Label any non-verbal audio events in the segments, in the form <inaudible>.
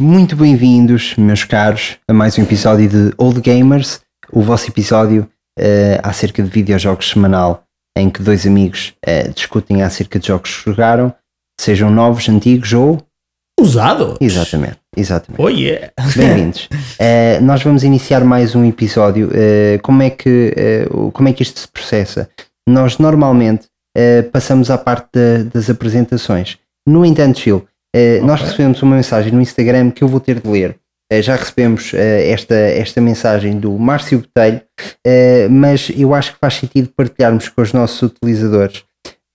Muito bem-vindos, meus caros, a mais um episódio de Old Gamers, o vosso episódio uh, acerca de videojogos semanal, em que dois amigos uh, discutem acerca de jogos que jogaram, sejam novos, antigos ou. Usados? Exatamente, exatamente. Oh yeah! Bem-vindos. Uh, <laughs> nós vamos iniciar mais um episódio. como, é que, como é que isto se processa? Nós normalmente passamos à parte das apresentações. No entanto, Gil, Uh, nós recebemos uma mensagem no Instagram que eu vou ter de ler. Uh, já recebemos uh, esta, esta mensagem do Márcio Botelho, mas eu acho que faz sentido partilharmos com os nossos utilizadores,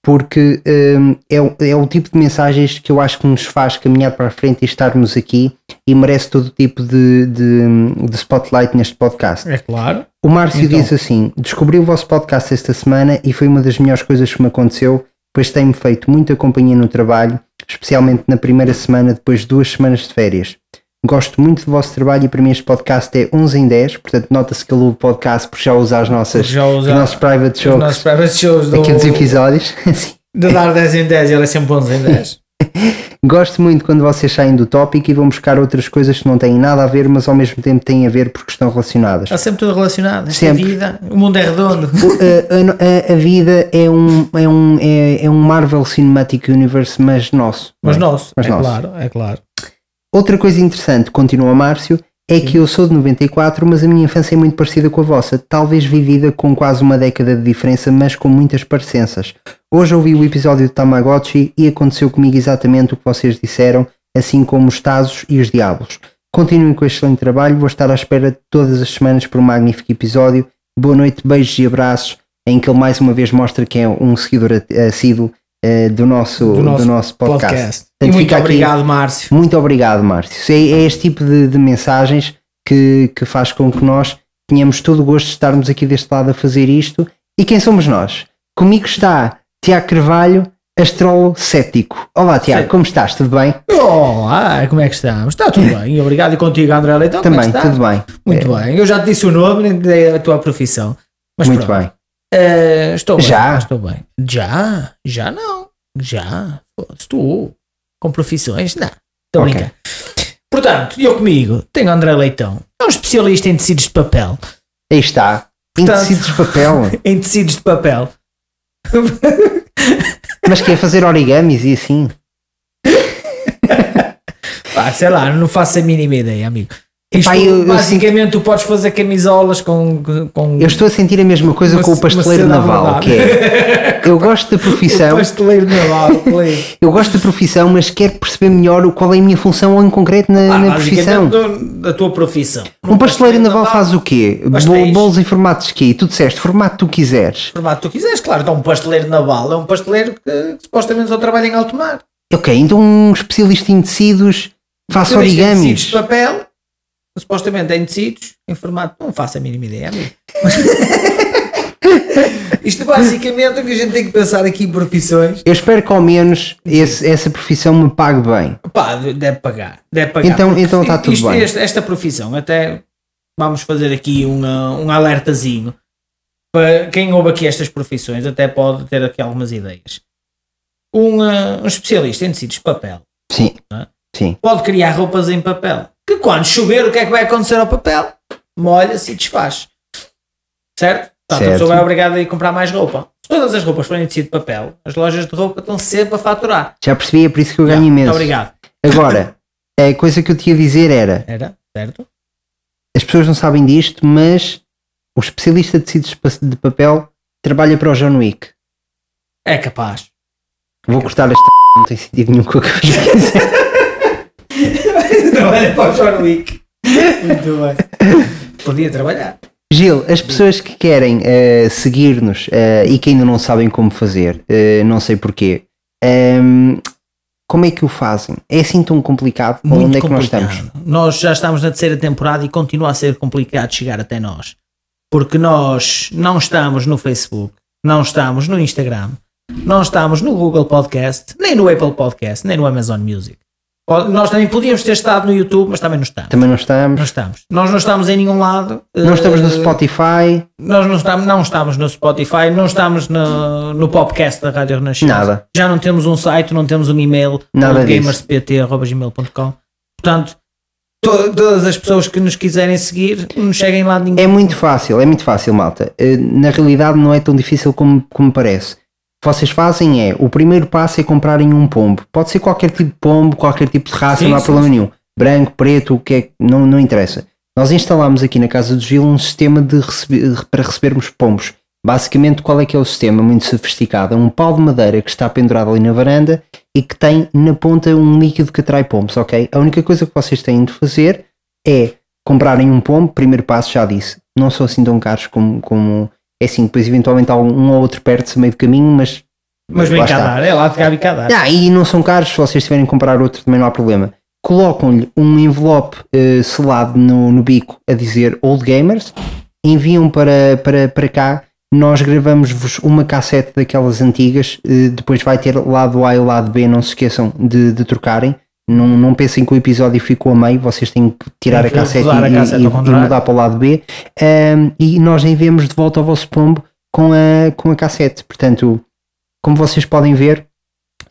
porque é, é o tipo de mensagens que eu acho que nos faz caminhar para a frente e estarmos aqui e merece todo tipo de, de, de spotlight neste podcast. É claro. O Márcio então. diz assim: Descobri o vosso podcast esta semana e foi uma das melhores coisas que me aconteceu, pois tem-me feito muita companhia no trabalho especialmente na primeira semana depois de duas semanas de férias. Gosto muito do vosso trabalho e para mim este podcast é 11 em 10, portanto nota-se que ele o podcast por já usar as nossas, já usa os nossos private shows, os nossos private shows do, aqui dos episódios. <laughs> de dar 10 em 10 ele é sempre 11 em 10. <laughs> Gosto muito quando vocês saem do tópico e vão buscar outras coisas que não têm nada a ver, mas ao mesmo tempo têm a ver porque estão relacionadas. Está sempre tudo relacionado. Esta sempre. vida, o mundo é redondo. A, a, a, vida é um, é, um, é, é, um Marvel Cinematic Universe, mas nosso. Mas é? nosso, mas é nosso. claro, é claro. Outra coisa interessante, continua Márcio, é Sim. que eu sou de 94, mas a minha infância é muito parecida com a vossa, talvez vivida com quase uma década de diferença, mas com muitas parecenças. Hoje ouvi o episódio de Tamagotchi e aconteceu comigo exatamente o que vocês disseram, assim como os Tazos e os Diabos. Continuem com este excelente trabalho, vou estar à espera todas as semanas por um magnífico episódio. Boa noite, beijos e abraços, em que ele mais uma vez mostra que é um seguidor assíduo uh, do, nosso, do, nosso, do nosso podcast. podcast. Portanto, muito obrigado, aqui, Márcio. Muito obrigado, Márcio. É, é este tipo de, de mensagens que, que faz com que nós tenhamos todo o gosto de estarmos aqui deste lado a fazer isto. E quem somos nós? Comigo está Tiago Carvalho, astrólogo cético. Olá, Tiago, como estás? Tudo bem? Olá, como é que estamos? Está tudo <laughs> bem, obrigado. E contigo, André Leitão? É Também, é tudo bem. Muito é. bem. Eu já te disse o nome, nem a tua profissão. Mas Muito pronto. bem. Uh, estou bem. Já? Estou bem. Já? Já não. Já? Estou com profissões? Não. Estou okay. brincando. Portanto, eu comigo tenho André Leitão, é um especialista em tecidos de papel. Aí está. Em Portanto, tecidos de papel. <laughs> em tecidos de papel. Mas quer fazer origamis e assim? <laughs> Pá, sei lá, não faço a mínima ideia, amigo. Isto, Epá, eu, basicamente, eu sinto... tu podes fazer camisolas com, com. Eu estou a sentir a mesma coisa uma, com o pasteleiro naval, que é. Eu gosto da <laughs> profissão. o pasteleiro naval, Eu gosto da profissão, mas quero perceber melhor qual é a minha função em concreto na, ah, na profissão. Da tua profissão. Um pasteleiro naval, naval faz o quê? Bolos em formatos de quê? Tu disseste, formato que tu quiseres. Formato que tu quiseres, claro. Então, um pasteleiro naval é um pasteleiro que, que supostamente só trabalha em alto mar. Ok, então um especialista em tecidos faz origamis. Tecidos de papel supostamente em tecidos, em formato, não faço a mínima ideia, amigo. <laughs> Isto basicamente o que a gente tem que pensar aqui em profissões. Eu espero que ao menos esse, essa profissão me pague bem. Pá, deve pagar. Deve pagar. Então, então está tudo isto, bem. Esta, esta, profissão, até vamos fazer aqui uma, um alertazinho. Para quem ouve aqui estas profissões, até pode ter aqui algumas ideias. Um, uh, um especialista em tecidos de papel. Sim. É? Sim. Pode criar roupas em papel que quando chover, o que é que vai acontecer ao papel? Molha-se e desfaz. Certo? Portanto, certo. a pessoa vai obrigada a ir comprar mais roupa. Se todas as roupas forem de tecido de papel, as lojas de roupa estão sempre a faturar. Já percebi, é por isso que eu ganho imenso. Muito obrigado. Agora, a coisa que eu te ia dizer era. Era, certo? As pessoas não sabem disto, mas o especialista de tecidos de papel trabalha para o John Wick. É capaz. Vou é cortar capaz. esta. Não tem sentido nenhum com o que eu dizer. <laughs> <laughs> Trabalha para o John Wick. Muito bem. Podia trabalhar. Gil, as pessoas que querem uh, seguir-nos uh, e que ainda não sabem como fazer, uh, não sei porquê, um, ehm, como é que o fazem? É assim tão complicado? Muito onde é que nós estamos? Nós já estamos na terceira temporada e continua a ser complicado chegar até nós. Porque nós não estamos no Facebook, não estamos no Instagram, não estamos no Google Podcast, nem no Apple Podcast, nem no Amazon Music. Nós também podíamos ter estado no YouTube, mas também não estamos. Também não estamos. Não estamos. Nós não estamos em nenhum lado. Não estamos no eh, Spotify. Nós não estamos, não estamos no Spotify, não estamos no, no podcast da Rádio Renascença. Nada. Já não temos um site, não temos um e-mail. Nada gamerspt.gmail.com Portanto, to- todas as pessoas que nos quiserem seguir não cheguem lá ninguém. É muito fácil, é muito fácil, malta. Eh, Na realidade não é tão difícil como, como parece. Vocês fazem é, o primeiro passo é comprarem um pombo. Pode ser qualquer tipo de pombo, qualquer tipo de raça, Sim, não há sim, problema sim. nenhum. Branco, preto, o que é, não, não interessa. Nós instalamos aqui na casa do Gil um sistema de receber- para recebermos pombos. Basicamente, qual é que é o sistema? Muito sofisticado. É um pau de madeira que está pendurado ali na varanda e que tem na ponta um líquido que atrai pombos, ok? A única coisa que vocês têm de fazer é comprarem um pombo, primeiro passo já disse, não são assim tão caros como, como é assim, depois eventualmente há um, ou outro perto-se meio do caminho, mas Mas vem lá cá está. dar, é lá de cá e ah, e não são caros, se vocês tiverem que comprar outro também não há problema. Colocam-lhe um envelope eh, selado no, no bico a dizer Old Gamers, enviam para, para, para cá, nós gravamos-vos uma cassete daquelas antigas, eh, depois vai ter lado A e lado B, não se esqueçam de, de trocarem. Não, não pensem que o episódio ficou a meio, vocês têm que tirar Tem a que cassete, rodar a e, cassete e- e contrário. mudar para o lado B. Ahm, e nós enviamos de volta ao vosso pombo com a, com a cassete. Portanto, como vocês podem ver,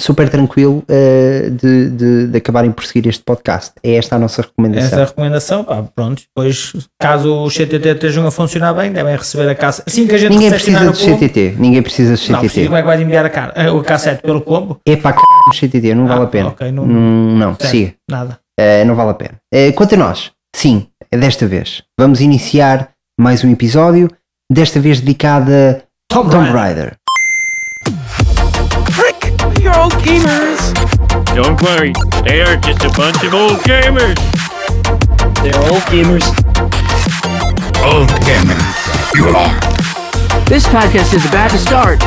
super tranquilo uh, de, de, de acabarem por seguir este podcast. É esta a nossa recomendação. Essa é a recomendação, pá, pronto. Depois, caso os CTT estejam a funcionar bem, devem receber a cassete. Assim que a gente Ninguém precisa de o pombo- CTT. Ninguém precisa de Não, precisa, CTT. como é que vais enviar a, cara, a, cassete pelo pombo? É para c... CTT, não vale Ah, a pena. ok, não- Hum, não, Certo, siga. Nada. Uh, não vale a pena. Uh, quanto a nós, sim, é desta vez. Vamos iniciar mais um episódio, desta vez dedicado a Tomb Tomb Raider. Raider. Old gamers! Don't worry, they are just a bunch of old gamers. They're old gamers. Old gamer, you are. This podcast is about to start.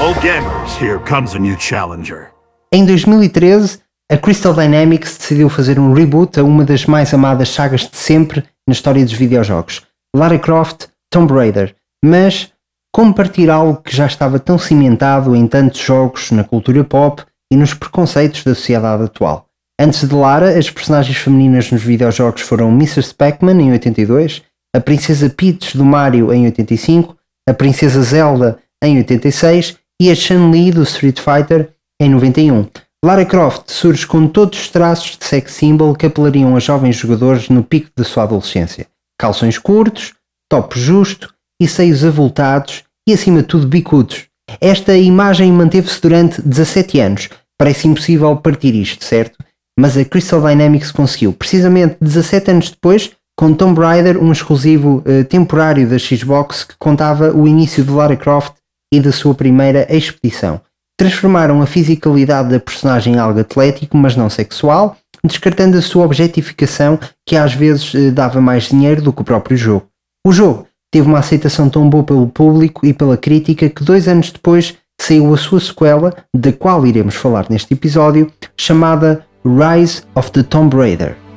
Old gamers, here comes a new challenger. Em 2013, a Crystal Dynamics decidiu fazer um reboot a uma das mais amadas sagas de sempre na história dos videojogos, Lara Croft Tomb Raider. Mas como partir algo que já estava tão cimentado em tantos jogos, na cultura pop e nos preconceitos da sociedade atual? Antes de Lara, as personagens femininas nos videojogos foram Mrs. Pac-Man em 82, a Princesa Peach do Mario em 85, a Princesa Zelda em 86 e a Chun-Li do Street Fighter em 91. Lara Croft surge com todos os traços de sex symbol que apelariam a jovens jogadores no pico da sua adolescência. Calções curtos, top justo e seios avultados e acima de tudo bicudos. Esta imagem manteve-se durante 17 anos. Parece impossível partir isto, certo? Mas a Crystal Dynamics conseguiu, precisamente 17 anos depois, com Tomb Raider, um exclusivo eh, temporário da Xbox que contava o início de Lara Croft e da sua primeira expedição. Transformaram a fisicalidade da personagem em algo atlético, mas não sexual, descartando a sua objetificação que às vezes eh, dava mais dinheiro do que o próprio jogo. O jogo teve uma aceitação tão boa pelo público e pela crítica que dois anos depois saiu a sua sequela, da qual iremos falar neste episódio, chamada Rise of the Tomb Raider.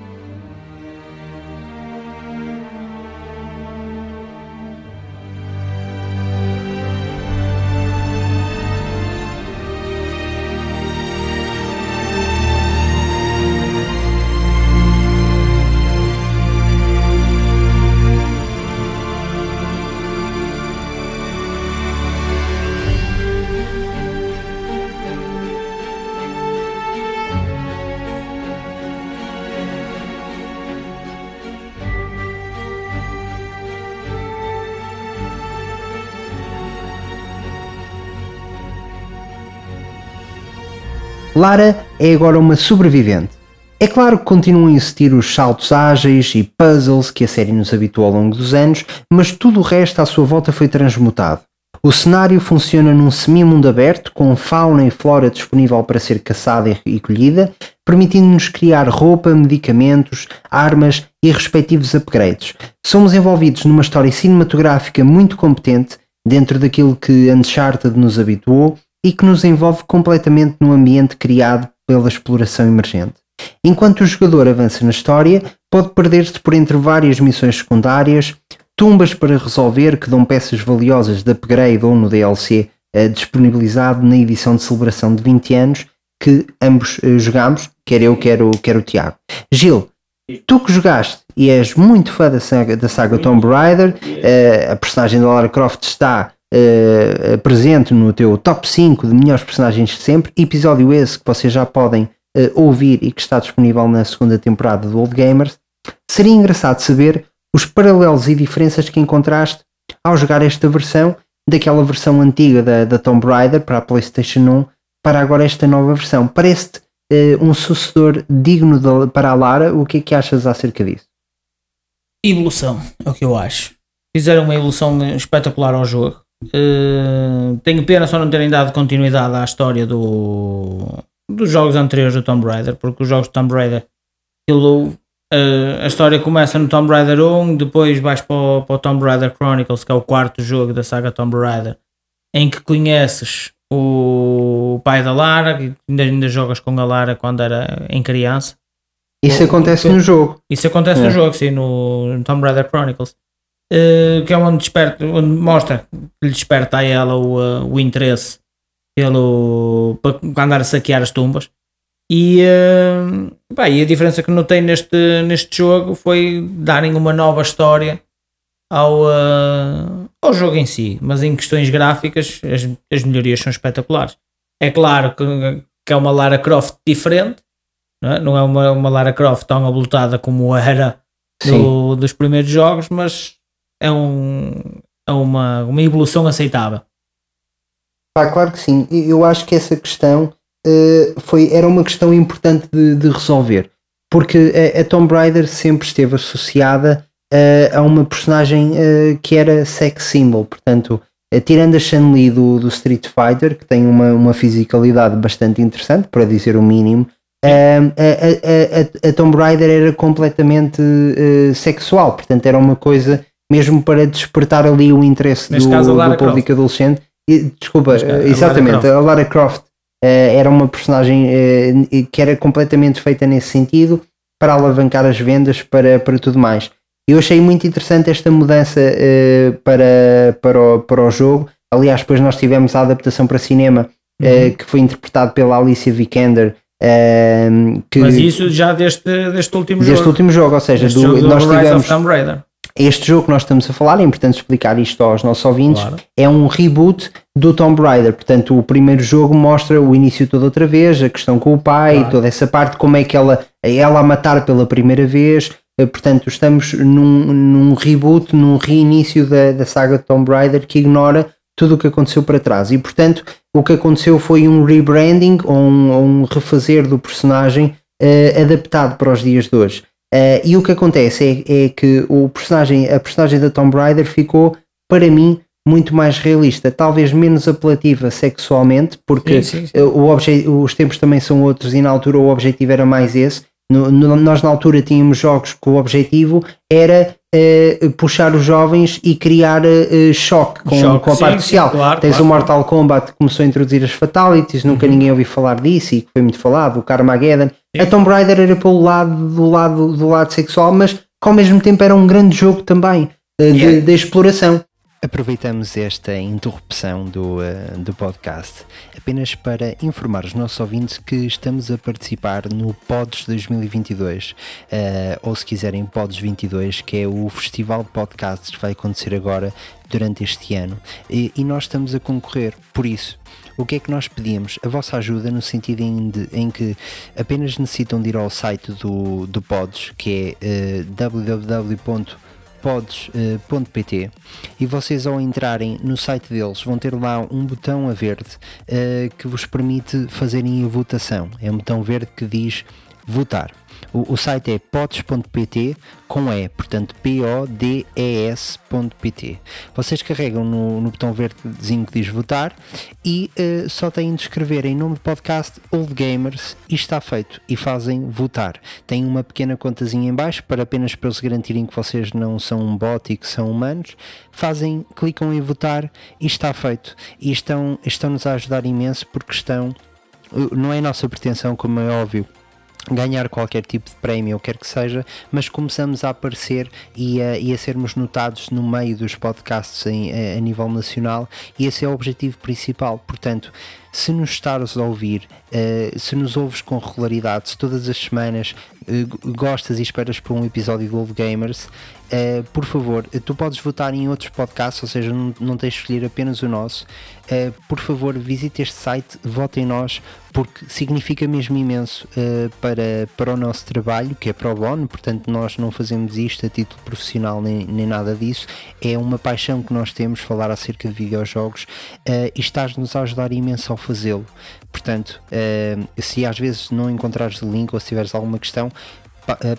Lara é agora uma sobrevivente. É claro que continuam a existir os saltos ágeis e puzzles que a série nos habituou ao longo dos anos, mas tudo o resto à sua volta foi transmutado. O cenário funciona num semi-mundo aberto, com fauna e flora disponível para ser caçada e- colhida, permitindo-nos criar roupa, medicamentos, armas e respectivos upgrades. Somos envolvidos numa história cinematográfica muito competente, dentro daquilo que Uncharted nos habituou e que nos envolve completamente no ambiente criado pela exploração emergente. Enquanto o jogador avança na história, pode perder-se por entre várias missões secundárias, tumbas para resolver que dão peças valiosas de upgrade ou no DLC eh, disponibilizado na edição de celebração de 20 anos que ambos eh, jogámos, quer eu, quer o, quer o Tiago. Gil, tu que jogaste e és muito fã da saga, da saga Tomb Raider, eh, a personagem da Lara Croft está eh, presente no teu top 5 de melhores personagens de sempre, episódio esse que vocês já podem eh, ouvir e que está disponível na segunda temporada do Old Gamers, seria engraçado saber os paralelos e diferenças que encontraste ao jogar esta versão daquela versão antiga da, da Tomb Raider para a PlayStation 1 para agora esta nova versão. Parece-te eh, um sucessor digno de- para a Lara? O que é que achas acerca disso? Evolução, é o que eu acho. Fizeram uma evolução espetacular ao jogo. Eh, tenho pena só não terem dado continuidade à história do, dos jogos anteriores do Tomb Raider, porque os jogos de Tomb Raider, aquilo, eh, a história começa no Tomb Raider 1, depois vais para o, para o Tomb Raider Chronicles, que é o quarto jogo da saga Tomb Raider, em que conheces o pai da Lara, que ainda, ainda jogas com a Lara quando era em criança. Isso O- acontece no jogo. Isso acontece É. no jogo, sim, no, no Tomb Raider Chronicles. Eh, que é onde, desperta, onde mostra que lhe desperta a ela o, eh, o interesse pelo, para andar a saquear as tumbas. E, eh, pá, e a diferença que notei neste, neste jogo foi darem uma nova história ao, eh, ao jogo em si, mas em questões gráficas as, as melhorias são espetaculares. É claro que, que é uma Lara Croft diferente, não é, não é uma, uma Lara Croft tão ablutada como era do- dos primeiros jogos, mas é, um, é uma, uma evolução aceitável. Pá, claro que sim. Eu acho que essa questão eh, foi, era uma questão importante de, de resolver. Porque a, a Tomb Raider sempre esteve associada eh, a uma personagem eh, que era sex symbol. Portanto, tirando a Chun-Li do, do Street Fighter, que tem uma, uma fisicalidade bastante interessante, para dizer o mínimo, a, a, a, Tomb Raider era completamente sexual. Portanto, era uma coisa mesmo para despertar ali o interesse Neste do, caso, a do público adolescente. E, desculpa, caso, a eh, Lara exatamente, Croft. a Lara Croft eh, era uma personagem eh, que era completamente feita nesse sentido para alavancar as vendas para, para tudo mais. Eu achei muito interessante esta mudança eh, para, para, o, para o jogo. Aliás, depois nós tivemos a adaptação para cinema Uhum. que foi interpretado pela Alicia Vikander. que, Mas isso já deste, deste último deste jogo. último jogo, ou seja, do- jogo do nós Rise tivemos. Este jogo que nós estamos a falar, é importante explicar isto aos nossos ouvintes, Claro. é um reboot do Tomb Raider. Portanto, o primeiro jogo mostra o início todo outra vez, a questão com o pai, Claro. toda essa parte, como é que ela, ela a matar pela primeira vez. Eh, Portanto, estamos num, num reboot, num reinício da, da saga de Tomb Raider que ignora tudo o que aconteceu para trás. E, portanto, o que aconteceu foi um rebranding ou um, um refazer do personagem eh, adaptado para os dias de hoje. Eh, e o que acontece é, é que o personagem, a personagem da Tomb Raider ficou, para mim, muito mais realista, talvez menos apelativa sexualmente, porque Sim, sim, sim. o obje- os tempos também são outros e na altura o objetivo era mais esse. No- no- nós na altura tínhamos jogos que o objetivo era eh, puxar os jovens e criar eh, choque com, Choque, com a sim, parte sim, social. claro, Tens claro. o Mortal Kombat que começou a introduzir as fatalities, nunca Uhum. ninguém ouviu falar disso e que foi muito falado, o Carmageddon. A Tomb Raider era pelo lado do lado do lado sexual, mas que ao mesmo tempo era um grande jogo também de, Yeah. de exploração. Aproveitamos esta interrupção do, eh, do podcast apenas para informar os nossos ouvintes que estamos a participar no Pods 2022, eh, ou se quiserem Pods 22, que é o festival de podcasts que vai acontecer agora durante este ano. E, e nós estamos a concorrer, por isso. O que é que nós pedimos? A vossa ajuda no sentido em, de- em que apenas necessitam de ir ao site do, do Pods, que é eh, www pods.pt e vocês ao entrarem no site deles vão ter lá um botão a verde eh, que vos permite fazerem a votação. É um botão verde que diz votar. O, o site é pods.pt com E, portanto P-O-D-E-S.pt. Vocês carregam no, no botão verdezinho que diz votar e eh, só têm de escrever em nome do podcast Old Gamers e está feito. E fazem votar. Tem uma pequena contazinha em baixo para apenas para eles garantirem que vocês não são um bot e que são humanos. Fazem, clicam em votar e está feito. E estão, estão-nos a ajudar imenso porque estão. Não é nossa pretensão, como é óbvio, ganhar qualquer tipo de prémio ou quer que seja, mas começamos a aparecer e a, e a sermos notados no meio dos podcasts em- a, a nível nacional e esse é o objetivo principal. Portanto, se nos estares a ouvir, eh, se nos ouves com regularidade, se todas as semanas g- gostas e esperas por um episódio do Old Gamers, eh, por favor, eh, tu podes votar em outros podcasts, ou seja, não, não tens de escolher apenas o nosso. Eh, por favor, visite este site, vote em nós, porque significa mesmo imenso eh, para, para o nosso trabalho, que é pro bono, portanto nós não fazemos isto a título profissional nem, nem nada disso, é uma paixão que nós temos, falar acerca de videojogos e estás-nos a ajudar imenso ao fazê-lo. Portanto, se às vezes não encontrares o link ou se tiveres alguma questão,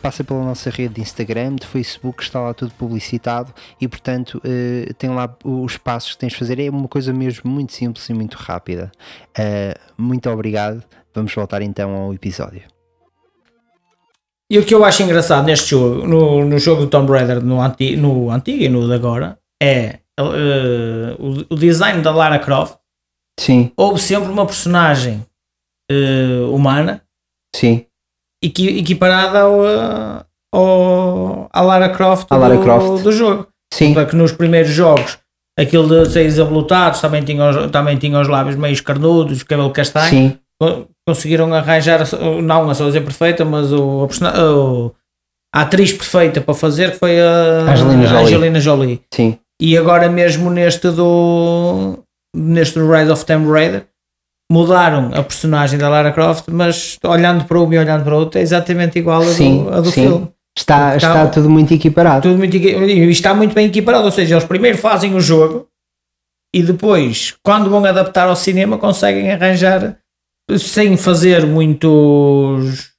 passa pela nossa rede de Instagram, de Facebook, está lá tudo publicitado e portanto eh, tem lá os passos que tens de fazer. É uma coisa mesmo muito simples e muito rápida. Eh, muito obrigado. Vamos voltar então ao episódio. E o que eu acho engraçado neste jogo, no, no jogo do Tomb Raider, no, anti, no antigo e no de agora, é eh, o, o design da Lara Croft. Sim, Houve sempre uma personagem eh, humana sim, equiparada ao, eh, ao, à Lara Croft, À Lara do, Croft. do jogo. sim, Para que nos primeiros jogos aquilo de ser desablutados também tinha, os, também tinha os lábios meio carnudos, cabelo castanho. sim, Co- Conseguiram arranjar, não a sozinha perfeita, mas o, a, persona- o- a atriz perfeita para fazer foi a Angelina Jolie. Angelina Jolie. sim. E agora mesmo neste do neste Rise of Tomb Raider mudaram a personagem da Lara Croft, mas olhando para uma e olhando para outra é exatamente igual a Sim, do, a do sim. filme. Está, está Está- tudo muito equiparado. Tudo muito, e está muito bem equiparado, ou seja, eles primeiro fazem o jogo e depois, quando vão adaptar ao cinema, conseguem arranjar sem fazer muitos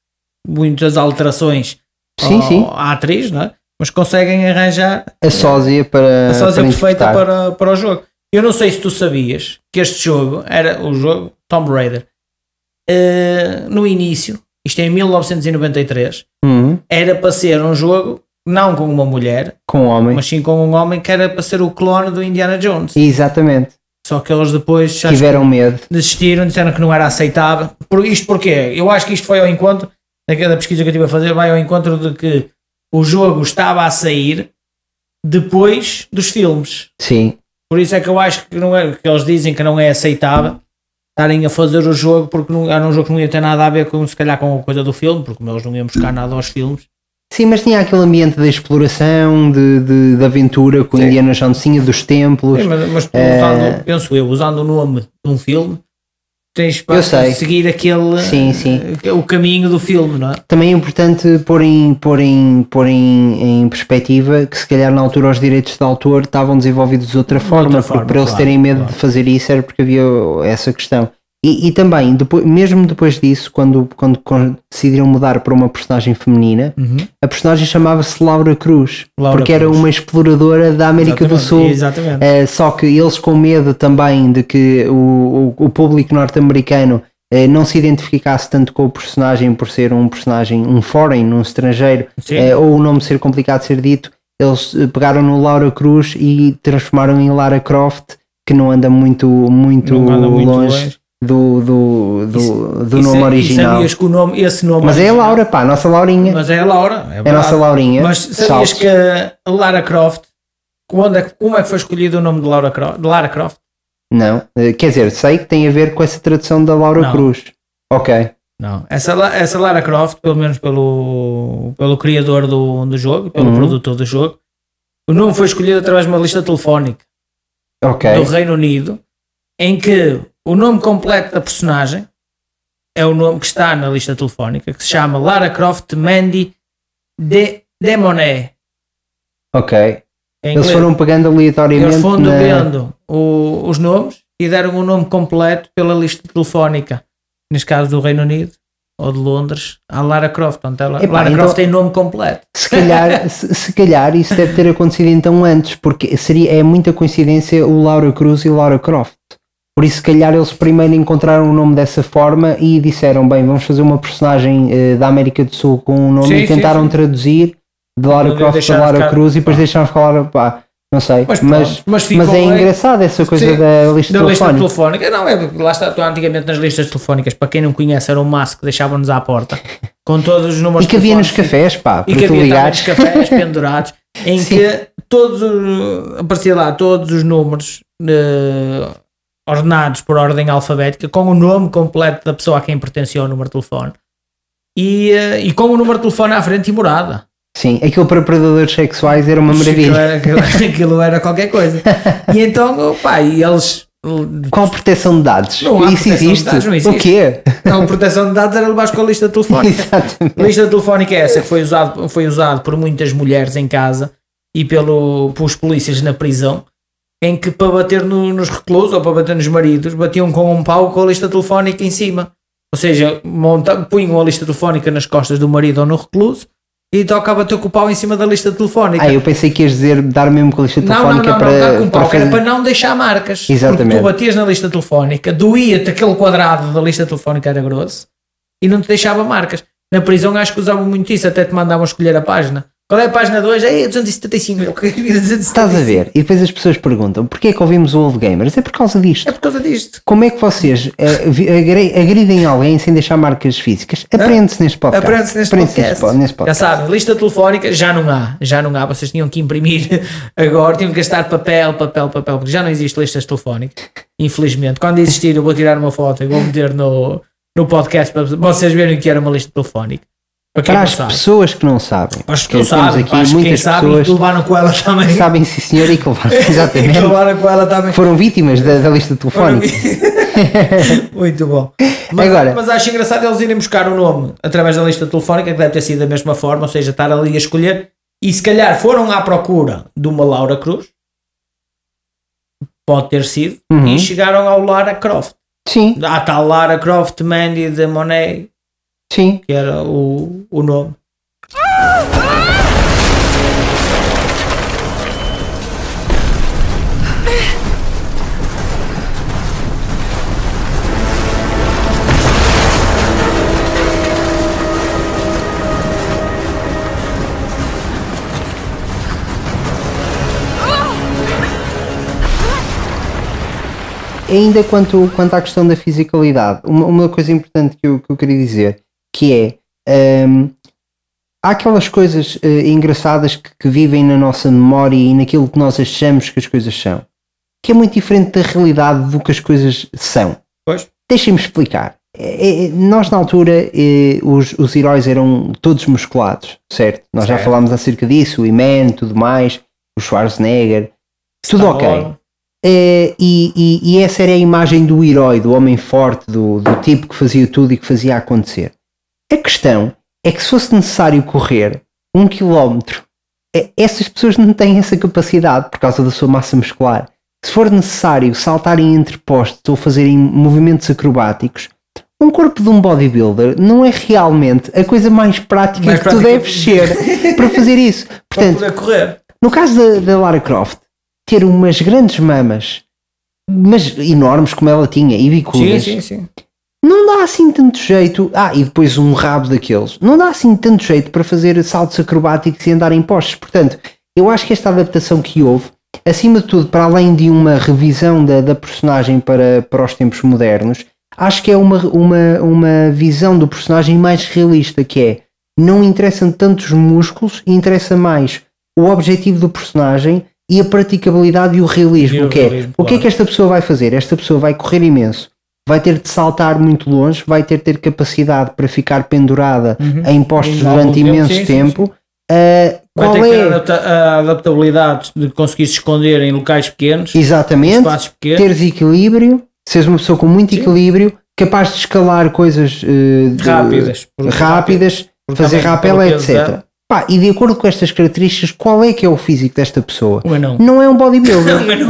muitas alterações Sim, ao- sim. à atriz, não é? mas conseguem arranjar A sósia para, a sósia para perfeita para, para o jogo. Eu não sei se tu sabias que este jogo era o jogo Tomb Raider eh, no início, isto é em 1993, Uhum, era para ser um jogo não com uma mulher, com o homem. mas sim com um homem que era para ser o clone do Indiana Jones. Exatamente. Só que eles depois já Tiveram medo. desistiram, disseram que não era aceitável. Por isto porquê? Eu acho que isto foi ao encontro, daquela pesquisa que eu estive a fazer, vai ao encontro de que o jogo estava a sair depois dos filmes. Sim, Por isso é que eu acho que, não é, que eles dizem que não é aceitável estarem a fazer o jogo porque não, era um jogo que não ia ter nada a ver com se calhar com a coisa do filme, porque eles não iam buscar nada aos filmes. Sim, mas tinha aquele ambiente de exploração, de, de, de aventura com Sim. Indiana Jones, tinha dos templos. Sim, mas, mas usando, penso eu, usando o nome de um filme, tens para seguir aquele Sim, sim. o caminho do filme, não é? Também é importante pôr, em, pôr, em, pôr em, em perspectiva que se calhar na altura os direitos de autor estavam desenvolvidos de outra forma, porque forma, para eles claro, terem medo claro. de fazer isso era porque havia essa questão. E, e também, depois, mesmo depois disso, quando, quando con- decidiram mudar para uma personagem feminina, a personagem chamava-se Laura Cruz, Laura porque era Cruz. uma exploradora da América do Exatamente, Sul. Exatamente. Eh, só que eles com medo também de que o, o, o público norte-americano eh, não se identificasse tanto com o personagem por ser um personagem, um foreign, um estrangeiro, eh, ou o nome ser complicado de ser dito, eles pegaram no Laura Cruz e transformaram em Lara Croft, que não anda muito, muito, anda muito longe, longe. Do, do, do, do E nome sa- original. Sabias que o nome, esse nome Mas é a original- Laura, pá, a nossa Laurinha. Mas é a Laura. É, é a nossa Laurinha. Mas sabias Saltos. que a Lara Croft, quando é, como é que foi escolhido o nome de, Laura Croft, de Lara Croft? Não, eh, quer dizer, sei que tem a ver com essa tradução da Laura Não. Cruz. Ok. Não. Essa, essa Lara Croft, pelo menos pelo, pelo criador do, do jogo, pelo Uhum. produtor do jogo, o nome foi escolhido através de uma lista telefónica Ok. do Reino Unido, em que o nome completo da personagem é o nome que está na lista telefónica, que se chama Lara Croft Mandy de Demoné. Ok. Eles foram pegando aleatoriamente. Eles foram na- o- os nomes e deram o nome completo pela lista telefónica, neste caso do Reino Unido ou de Londres, à Lara Croft. Ela, Epá, Lara então- Croft tem nome completo. Se calhar, <laughs> se, se calhar isso deve ter acontecido então antes, porque seria, é muita coincidência o Laura Cruz e Laura Croft. Por isso, se calhar, eles primeiro encontraram o nome dessa forma e disseram: bem, vamos fazer uma personagem eh, da América do Sul com um nome Sim, e sim, tentaram sim. traduzir de Laura Não Croft para Laura ficar- Cruz e depois pá. deixaram ficar Laura. Pá, não sei, Mas, mas, mas, mas, é engraçado essa coisa Sim, da lista Da lista telefónica. telefónica, não é? porque Lá está, antigamente nas listas telefónicas, para quem não conhece, era um maço que deixavam-nos à porta com todos os números E que havia nos cafés, pá, e que havia ligares. nos cafés <laughs> pendurados em Sim. que todos os- aparecia lá todos os números eh, ordenados por ordem alfabética com o nome completo da pessoa a quem pertencia o número de telefone e, eh, e com o número de telefone à frente e morada. Sim, aquilo para predadores sexuais era uma Aquilo maravilha. era, aquilo, <laughs> aquilo era qualquer coisa. E então, pá, e eles Qual proteção de dados? Não há Isso proteção de existe? dados, não existe. O quê? Não, proteção de dados era levar com a lista telefónica. Exatamente. A lista telefónica é essa que foi usado, foi usado por muitas mulheres em casa e pelo, pelos polícias na prisão, em que para bater no- nos reclusos ou para bater nos maridos, batiam com um pau com a lista telefónica em cima. Ou seja, monta, punham a lista telefónica nas costas do marido ou no recluso e toca a bater com o pau em cima da lista telefónica. Ah, eu pensei que ias dizer dar mesmo com a lista Não, não, telefónica não, para, não, dá com pau, que era para não deixar marcas. Exatamente. Porque tu batias na lista telefónica, doía-te aquele quadrado da lista telefónica era grosso e não te deixava marcas. Na prisão acho que usavam muito isso, até te mandavam escolher a página. Qual é a página 2? É 275. Eu queria 275. Estás a ver? E depois as pessoas perguntam porquê é que ouvimos o Old Gamers? É por causa disto. É por causa disto. Como é que vocês agre- agridem alguém sem deixar marcas físicas? Aprende-se neste podcast. Aprende-se neste Aprende-se podcast. po- neste Já podcast. sabem, lista telefónica já não há. Já não há. Vocês tinham que imprimir <laughs> agora, tinham que gastar papel, papel, papel, porque já não existe listas telefónicas. Infelizmente. Quando existir, eu vou tirar uma foto e vou meter no, no podcast para vocês verem o que era uma lista telefónica. Para Para as sabe. pessoas que não sabem, Para as que não sabem, aqui para as muitas sabe pessoas que levaram com ela também. sabem, sim senhor, e que levaram, <laughs> E que exatamente, levaram com ela também. foram vítimas da, da lista telefónica. <laughs> Muito bom. Mas, Agora- mas acho engraçado eles irem buscar o nome através da lista telefónica, que deve ter sido da mesma forma, ou seja, estar ali a escolher. E se calhar foram à procura de uma Laura Cruz, pode ter sido, Uhum. e chegaram ao Lara Croft. Sim, À tal Lara Croft Mandy de Monet, sim. que era o, o nome. Ainda quanto, quanto à questão da fisicalidade, uma, uma coisa importante que eu, que eu queria dizer, que é hum, há aquelas coisas eh, engraçadas que, que vivem na nossa memória e naquilo que nós achamos que as coisas são, que é muito diferente da realidade do que as coisas são. Pois. Deixem-me explicar. É, é, nós, na altura, eh, os, os heróis eram todos musculados, certo? Nós já Certo. falámos acerca disso, o Iman, tudo mais, o Schwarzenegger, tudo Star ok. Eh, e, e- e essa era a imagem do herói, do homem forte, do, do tipo que fazia tudo e que fazia acontecer. A questão é que se fosse necessário correr um quilómetro, eh, essas pessoas não têm essa capacidade por causa da sua massa muscular. Se for necessário saltarem entre postes ou fazerem movimentos acrobáticos, um corpo de um bodybuilder não é realmente a coisa mais prática Mais que tu prática. deves ser <laughs> para fazer isso. Para Portanto, poder correr. no caso da, da Lara Croft, ter umas grandes mamas, mas enormes como ela tinha, e Sim, bicudas, sim, sim. Não dá assim tanto jeito. Ah, e depois um rabo daqueles, não dá assim tanto jeito para fazer saltos acrobáticos e andar em postes. Portanto, eu acho que esta adaptação que houve, acima de tudo, para além de uma revisão da, da personagem para, para os tempos modernos, acho que é uma, uma, uma visão do personagem mais realista, que é não interessam tantos músculos, interessa mais o objetivo do personagem e a praticabilidade e o realismo, E o que é, realismo, o que é que esta pessoa vai fazer? Esta pessoa vai correr imenso, vai ter de saltar muito longe, vai ter de ter capacidade para ficar pendurada em postos algum durante imenso sim, sim, tempo. Ah, Vai qual ter que ter é adapta- a adaptabilidade de conseguir se esconder em locais pequenos, exatamente pequenos. teres equilíbrio, seres uma pessoa com muito Sim. equilíbrio, capaz de escalar coisas eh, de- Rápidas. Rápidas, fazer rapel, etc. dela. Pá, e de acordo com estas características, qual é que é o físico desta pessoa? Um. Não é um bodybuilder. <laughs> <laughs> Um anão.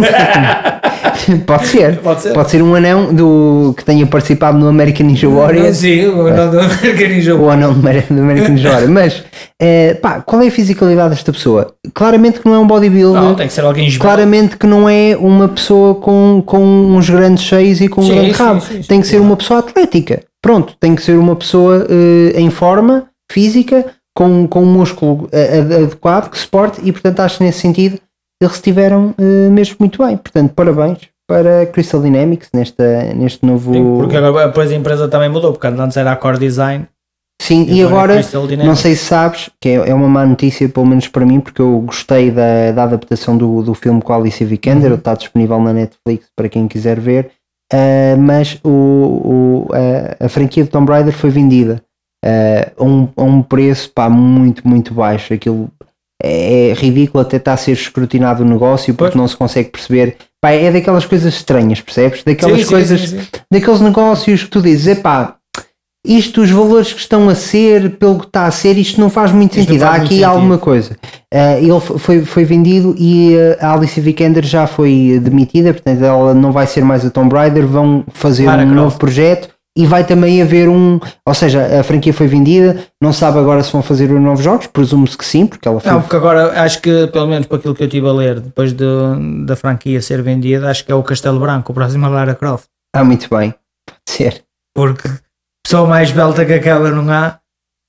Não. <laughs> Pode ser. Pode ser. Pode ser um anão do, que tenha participado no American Ninja Warrior. Sim, o anão do American Ninja O anão do Amer- do American Ninja Warrior. <laughs> Mas, eh, pá, qual é a fisicalidade desta pessoa? Claramente que não é um bodybuilder. Não, tem que ser alguém esbelto. Claramente que não é uma pessoa com, com uns grandes cheios e com um Sim, grande sim, rabo. sim, sim, tem que ser uma pessoa atlética. Pronto, tem que ser uma pessoa eh, em forma física, com, com um músculo ad- adequado, que suporte, e portanto acho que nesse sentido eles estiveram eh, mesmo muito bem. Portanto, parabéns para Crystal Dynamics nesta, neste novo. Sim, Porque agora depois a empresa também mudou, porque antes era a Core Design. Sim, e é agora, Crystal Dynamics. não sei se sabes, que é, é uma má notícia, pelo menos para mim, porque eu gostei da, da adaptação do, do filme com a Alicia Vikander, Uhum. está disponível na Netflix para quem quiser ver, ah, mas o, o- a, a franquia de Tomb Raider foi vendida ah, a, um, a um preço pá, muito, muito baixo. Aquilo é, é ridículo, até está a ser escrutinado o negócio, porque Pois. não se consegue perceber Pá, é daquelas coisas estranhas, percebes? Daquelas Sim, coisas, sim, sim. daqueles negócios que tu dizes, epá, isto, os valores que estão a ser, pelo que está a ser, isto não faz muito Isto sentido. Há faz aqui muito sentido. alguma coisa. Ah, ele foi, foi vendido e ah, a Alicia Vikander já foi demitida, portanto ela não vai ser mais a Tomb Raider, vão fazer Lara um Croft. novo projeto e vai também haver um, ou seja, a franquia foi vendida, não sabe agora se vão fazer os novos jogos, presume-se que sim, porque ela foi Não, porque agora acho que, pelo menos para aquilo que eu estive a ler, depois de- da franquia ser vendida, acho que é o Castelo Branco, o próximo a Lara Croft. Ah, muito bem, pode ser. Porque pessoa mais belta que aquela não há.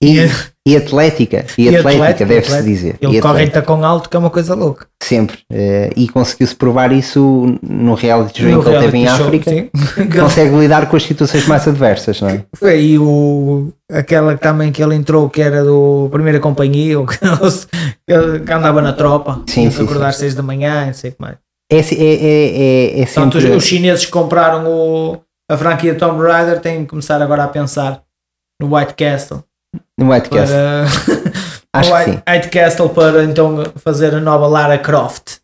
E, E- e atlética, e, E atlética, deve-se dizer. Ele E corre atlética, tacão alto, que é uma coisa louca. sempre. Eh, e conseguiu-se provar isso no reality show No que ele teve em show, África. sim. <laughs> Consegue lidar com as situações mais adversas, não é? Foi aí o, aquela que também que ele entrou, que era do Primeira Companhia, <laughs> ou que, que andava na tropa, Sim, sim, acordar às. 6 da manhã, não sei o que mais. É, é, é, é, é Portanto, sempre. os, chineses que compraram o, a franquia Tomb Raider têm que começar agora a pensar no White Castle. No <laughs> White Castle. Para, Acho que White, White Castle para então fazer a nova Lara Croft.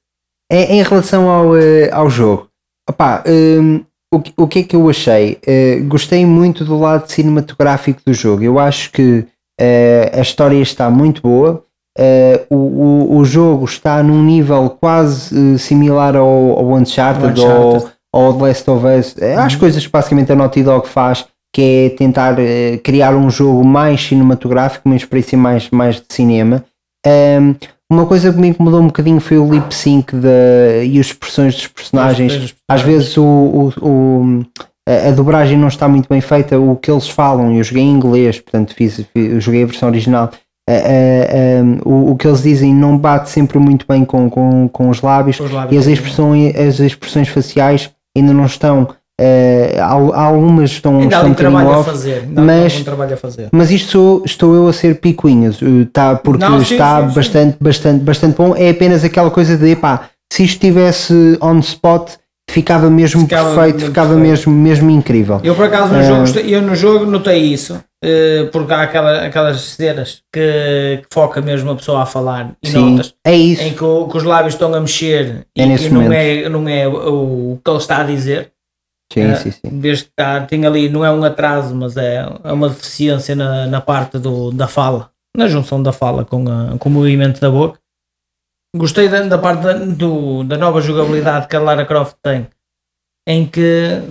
É, em relação ao, eh, ao jogo, opá, hum, o, que- o que é que eu achei? Eh, gostei muito do lado cinematográfico do jogo. Eu acho que eh, a história está muito boa. Eh, o, o, o jogo está num nível quase similar ao, ao Uncharted, ou Uncharted. ao The Last of Us. Eh, Às coisas que basicamente a Naughty Dog faz, que é tentar eh, criar um jogo mais cinematográfico, uma experiência mais, mais de cinema. Um, uma coisa que me incomodou um bocadinho foi o lip sync da- e as expressões dos personagens. Às vezes o, o- o- a, a dobragem não está muito bem feita, o que eles falam, eu joguei em inglês, portanto fiz, eu joguei a versão original. a- a- a- o, o que eles dizem não bate sempre muito bem com, com, com os lábios os lábios, e as expressões, as expressões faciais ainda não estão. Estão, Ainda há estão ali um trabalho a off, fazer. Ainda há mas- trabalho a fazer. mas isto sou- estou eu a ser picuinhas, eh, tá, porque Não, sim, está sim, sim. bastante, bastante, bastante bom. É apenas aquela coisa de epá, se isto estivesse on spot, ficava mesmo Ficava perfeito, ficava perfeito. mesmo, mesmo incrível. Eu por acaso no Eh, jogo, eu no jogo notei isso, porque há aquela, aquelas cenas que, que foca mesmo a pessoa a falar e Sim, notas é isso. em que, que os lábios estão a mexer É e, e não, é, não é o que ele está a dizer. Sim, Eh, sim, sim. Desde que está, tem ali, não é um atraso, mas é, é uma deficiência na, na parte do, da fala, na junção da fala com, a- com o movimento da boca. Gostei da, da parte da, do- da nova jogabilidade que a Lara Croft tem, em que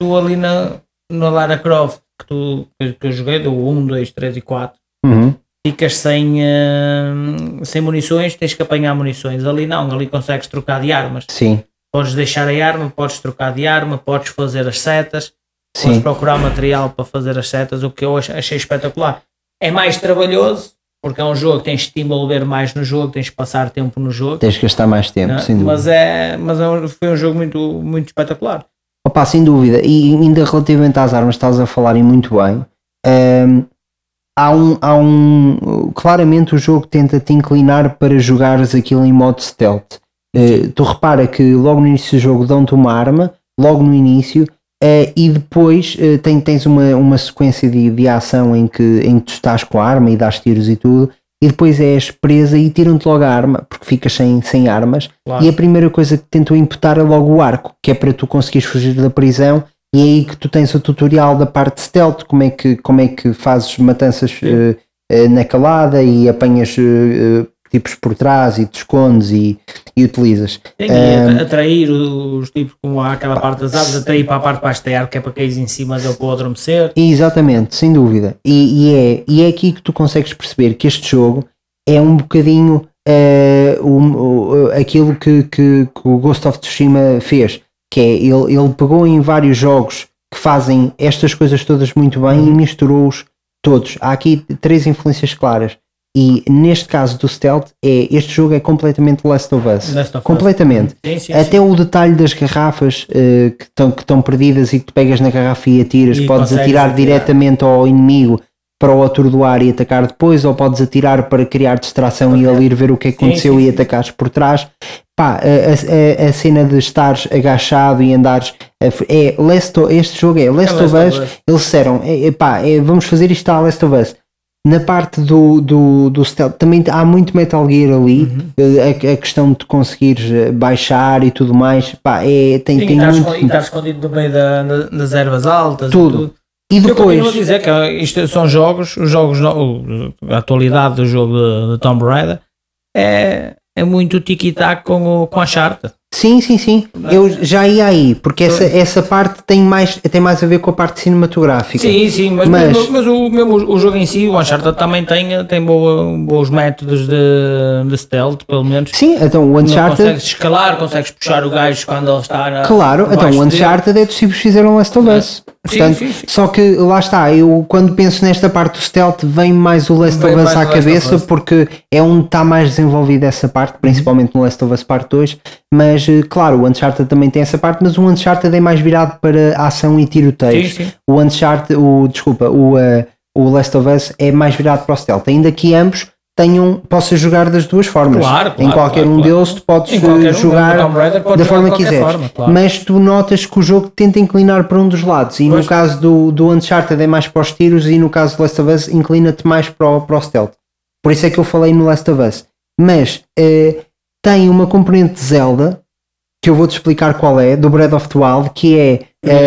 tu ali na, na Lara Croft, que, tu, que eu joguei, do 1, 2, 3 e 4, Uhum. ficas sem, eh, sem munições, tens que apanhar munições. Ali não, ali consegues trocar de armas. Sim, Podes deixar a arma, podes trocar de arma, podes fazer as setas, podes sim. procurar material para fazer as setas, o que eu ach- achei espetacular. É mais trabalhoso, porque é um jogo que tens de te envolver mais no jogo, tens de passar tempo no jogo. Tens que gastar mais tempo, né? sem dúvida. mas é, mas é um- foi um jogo muito, muito espetacular. Opa, sem dúvida. E ainda relativamente às armas, estás a falarem muito bem. Ahm, há um, há um. Claramente o jogo tenta te inclinar para jogares aquilo em modo stealth. Eh, tu repara que logo no início do jogo dão-te uma arma, logo no início, eh, e depois eh, tem- tens uma, uma sequência de, de ação em que, em que tu estás com a arma e dás tiros e tudo, e depois és presa e tiram-te logo a arma, porque ficas sem, sem armas. Claro. E a primeira coisa que tentam imputar é logo o arco, que é para tu conseguires fugir da prisão. E é aí que tu tens o tutorial da parte stealth, como é que, como é que fazes matanças na calada e apanhas tipos por trás e te escondes e, e utilizas. Tem que Ahm, atrair os tipos, como há aquela parte das aves, atrair para a parte para estear, que é para cair em cima dele para o adormecer. Exatamente, sem dúvida. E, e é, e é aqui que tu consegues perceber que este jogo é um bocadinho eh, o- o- aquilo que, que- que o Ghost of Tsushima fez, que é ele, ele pegou em vários jogos que fazem estas coisas todas muito bem e misturou-os todos. Há aqui três influências claras. E neste caso do Stealth, é, este jogo é completamente Last of Us. Last of Us. completamente. Sim, sim, Até sim. o detalhe das garrafas eh, que estão que perdidas e que tu pegas na garrafa e atiras, E podes atirar atirar. diretamente ao inimigo para o atordoar e atacar depois, ou podes atirar para criar distração e ele ir ver o que aconteceu e atacares por trás. Pá, a, a- a- cena de estares agachado e andares é Last of- este jogo é Last, É Last of of Us. Us. Eles disseram, é, é, pá, é, vamos fazer isto à Last of Us. Na parte do, do, do stealth, também há muito Metal Gear ali, eh, a, a questão de conseguires eh, baixar e tudo mais, pá, é, tem, Sim, tem e muito. escondido, estar escondido no meio da- da- das ervas altas e Tudo. tudo. E Eu continuo a depois, dizer que isto são jogos, os jogos, no- a atualidade do jogo de, de Tomb Raider é, é muito tiki-tac com, o, com a charta. Sim, sim, sim, eu já ia aí, porque essa, essa parte tem mais, tem mais a ver com a parte cinematográfica. Sim, sim, mas, Mas- mas, mas o, mesmo o jogo em si, o Uncharted também tem, tem boa, bons métodos de, de stealth, pelo menos. Sim, então o Uncharted, consegues escalar, consegues puxar o gajo quando ele está na, claro, então o dele. Uncharted é dos fizeram Last of Us. Sim, Portanto, sim, sim. Só que lá está, eu quando penso nesta parte do stealth, vem mais o Last of Us à cabeça, porque é onde está mais desenvolvida essa parte, principalmente no Last of Us Part 2. Mas eh, claro, o Uncharted também tem essa parte, mas o Uncharted é mais virado para ação e tiroteios. Sim, sim. O Uncharted, o, desculpa, o, eh, o Last of Us é mais virado para o stealth. Ainda que ambos tenham, possas jogar das duas formas. Claro, em claro, qualquer claro, um deles tu podes Em eh, um, jogar da forma que quiseres. forma. Mas tu notas que o jogo tenta inclinar para um dos lados. E Pois. no caso do, do Uncharted é mais para os tiros e no caso do Last of Us inclina-te mais para o, para o stealth. Por isso é que eu falei no Last of Us. Mas eh, tem uma componente de Zelda que eu vou-te explicar qual é, do Breath of the Wild, que é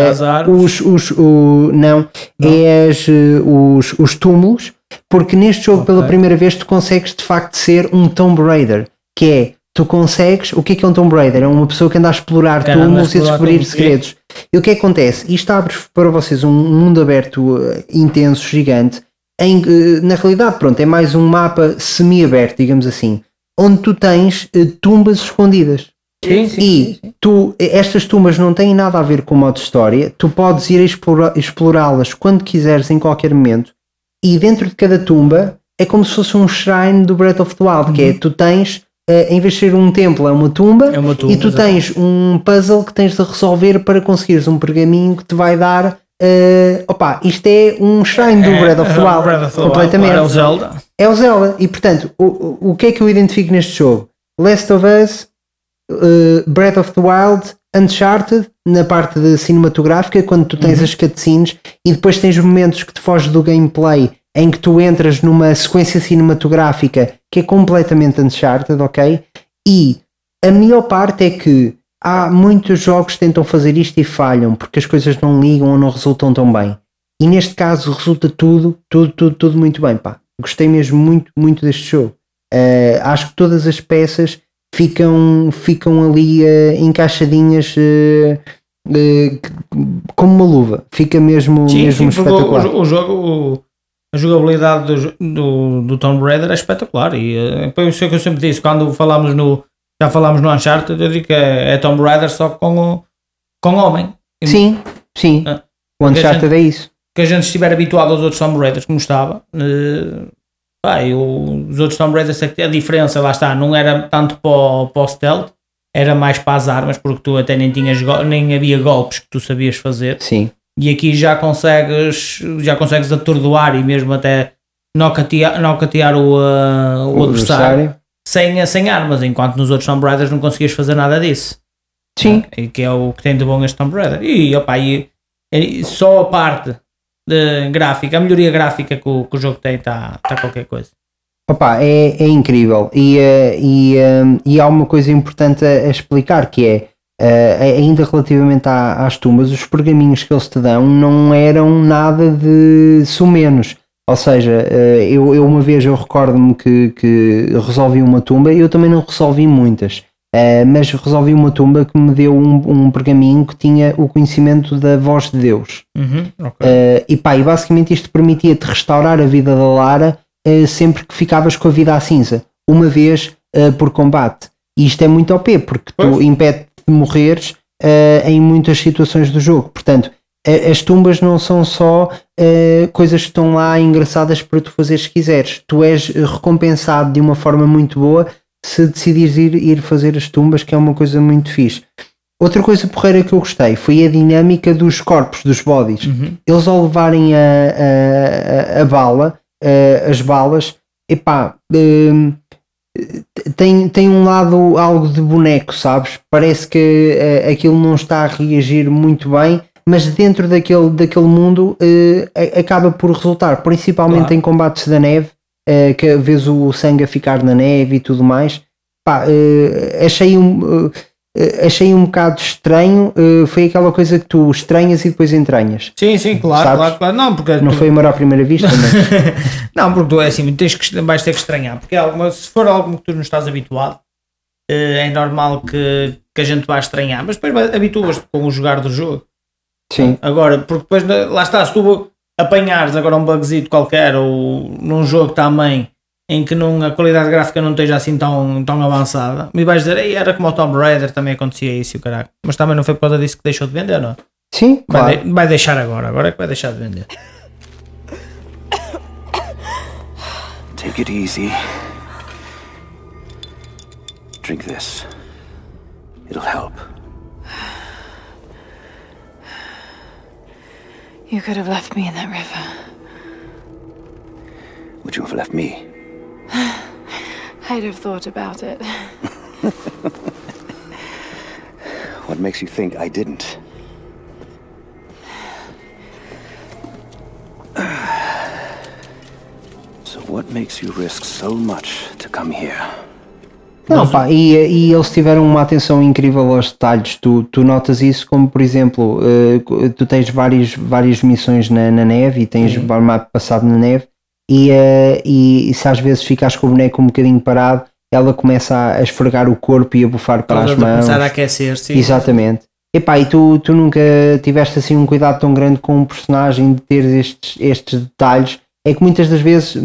As árvores. os, os o, não, é as, eh, os, os túmulos, porque neste jogo pela Ok. primeira vez tu consegues de facto ser um Tomb Raider, que é tu consegues, o que é que é um Tomb Raider? É uma pessoa que anda a explorar Que anda a túmulos e a explorar descobrir túmulos, sim. segredos. E o que é que acontece? Isto abre para vocês um mundo aberto eh, intenso, gigante, em que, na realidade, pronto, é mais um mapa semi-aberto, digamos assim, onde tu tens eh, tumbas escondidas. Sim, sim, E sim, tu, estas tumbas não têm nada a ver com o modo história, tu podes ir explorá-las quando quiseres, em qualquer momento, e dentro de cada tumba é como se fosse um shrine do Breath of the Wild, que é tu tens, eh, em vez de ser um templo, é uma tumba, Uhum. É uma tumba, e tu tens um puzzle que tens de resolver para conseguires um pergaminho que te vai dar. eh, opa, isto é um shrine do Breath of the É, Wild, Breath of the Wild, completamente. É o Zelda. É o Zelda. E portanto, o- o que é que eu identifico neste jogo? Last of Us, uh, Breath of the Wild, Uncharted, na parte de cinematográfica, quando tu tens as cutscenes, e depois tens momentos que te foges do gameplay em que tu entras numa sequência cinematográfica que é completamente Uncharted, ok? E a melhor parte é que há muitos jogos que tentam fazer isto e falham porque as coisas não ligam ou não resultam tão bem. E neste caso resulta tudo, tudo, tudo, tudo muito bem, pá. Gostei mesmo muito, muito deste jogo. Eh, acho que todas as peças ficam, ficam ali eh, encaixadinhas eh, eh, como uma luva. Fica mesmo, Sim, mesmo sim, o, espetacular. o, o jogo, o- a jogabilidade do, do, do Tomb Raider é espetacular. E foi isso que eu sempre disse, quando falámos no, já falámos no Uncharted, eu digo que é, é Tomb Raider só com, o, com homem. Sim, sim. Ah, o Uncharted é isso. que a gente estiver habituado aos outros Tomb Raiders como estava, pá, eu- os outros Tomb Raiders a diferença lá está, não era tanto para o, para o stealth, era mais para as armas, porque tu até nem tinhas nem havia golpes que tu sabias fazer. Sim, E aqui já consegues já consegues atordoar e mesmo até nocautear, nocautear o, uh, o, adversário, sem, sem armas, enquanto nos outros Tomb Raiders não conseguias fazer nada disso. Sim, E que é o que tem de bom este Tomb Raider. E, opa, e, e só a parte de gráfica, a melhoria gráfica que o, que o jogo tem está tá qualquer coisa. Opa, é, é incrível. E, eh, e, eh, e há uma coisa importante a, explicar que é eh, ainda relativamente às tumbas, os pergaminhos que eles te dão não eram nada de sumenos. Ou seja, eh, eu, eu uma vez eu recordo-me que, que resolvi uma tumba e eu também não resolvi muitas. Eh, mas resolvi uma tumba que me deu um, um pergaminho que tinha o conhecimento da voz de Deus. Uhum, ok. Uh, e pá, e basicamente isto permitia-te restaurar a vida da Lara uh, sempre que ficavas com a vida à cinza, uma vez uh, por combate. E isto é muito OP, porque tu Pois. impede de morreres uh, em muitas situações do jogo. Portanto, as tumbas não são só uh, coisas que estão lá engraçadas para tu fazer se quiseres. Tu és uh, recompensado de uma forma muito boa se decidires ir, ir fazer as tumbas, que é uma coisa muito fixe. Outra coisa porreira que eu gostei foi a dinâmica dos corpos, dos bodies Uhum. eles ao levarem a, a, a- bala, a- as balas, epá, hum, tem, tem um lado algo de boneco, sabes? Parece que eh, aquilo não está a reagir muito bem, mas dentro daquele, daquele mundo a- acaba por resultar, principalmente Claro. em combates da neve, eh, que vês o sangue a ficar na neve e tudo mais. Pá, eh, achei um. eh, achei um bocado estranho, foi aquela coisa que tu estranhas e depois entranhas. Sim, sim, claro, Sabes? claro, claro. Não, porque Não tu- foi amor à primeira vista, mas <laughs> não, porque tu é assim, tens que, vais ter que estranhar. Porque é algo, se for algo que tu não estás habituado, é normal que, que a gente vá estranhar. Mas depois habituas-te com o jogar do jogo. sim. Agora, porque depois, lá está, se tu apanhares agora um bugzito qualquer ou num jogo também em que não, a qualidade gráfica não esteja assim tão, tão avançada, me vais dizer, "Ei, era como o Tomb Raider, também acontecia isso caralho. Mas também não foi por causa disso que deixou de vender, não? Sim, Vai, claro. de- vai deixar agora, agora é que vai deixar de vender. Take it easy. Drink this. It'll help. You could have left me in that river. Would you have left me? <sighs> I'd have thought about it. <laughs> What makes you think I didn't? <sighs> So what makes you risk so much to come here? Não, pá, e, e eles tiveram uma atenção incrível aos detalhes. Tu, tu notas isso, como por exemplo, eh, tu tens várias, várias missões na, na neve e tens o mapa passado na neve, e, eh, e, se às vezes ficas com o boneco um bocadinho parado, ela começa a, a esfregar o corpo e a bufar para as mãos. começar a aquecer, sim. Exatamente. Epá, e tu, tu nunca tiveste assim um cuidado tão grande com um personagem de ter estes, estes detalhes. É que muitas das vezes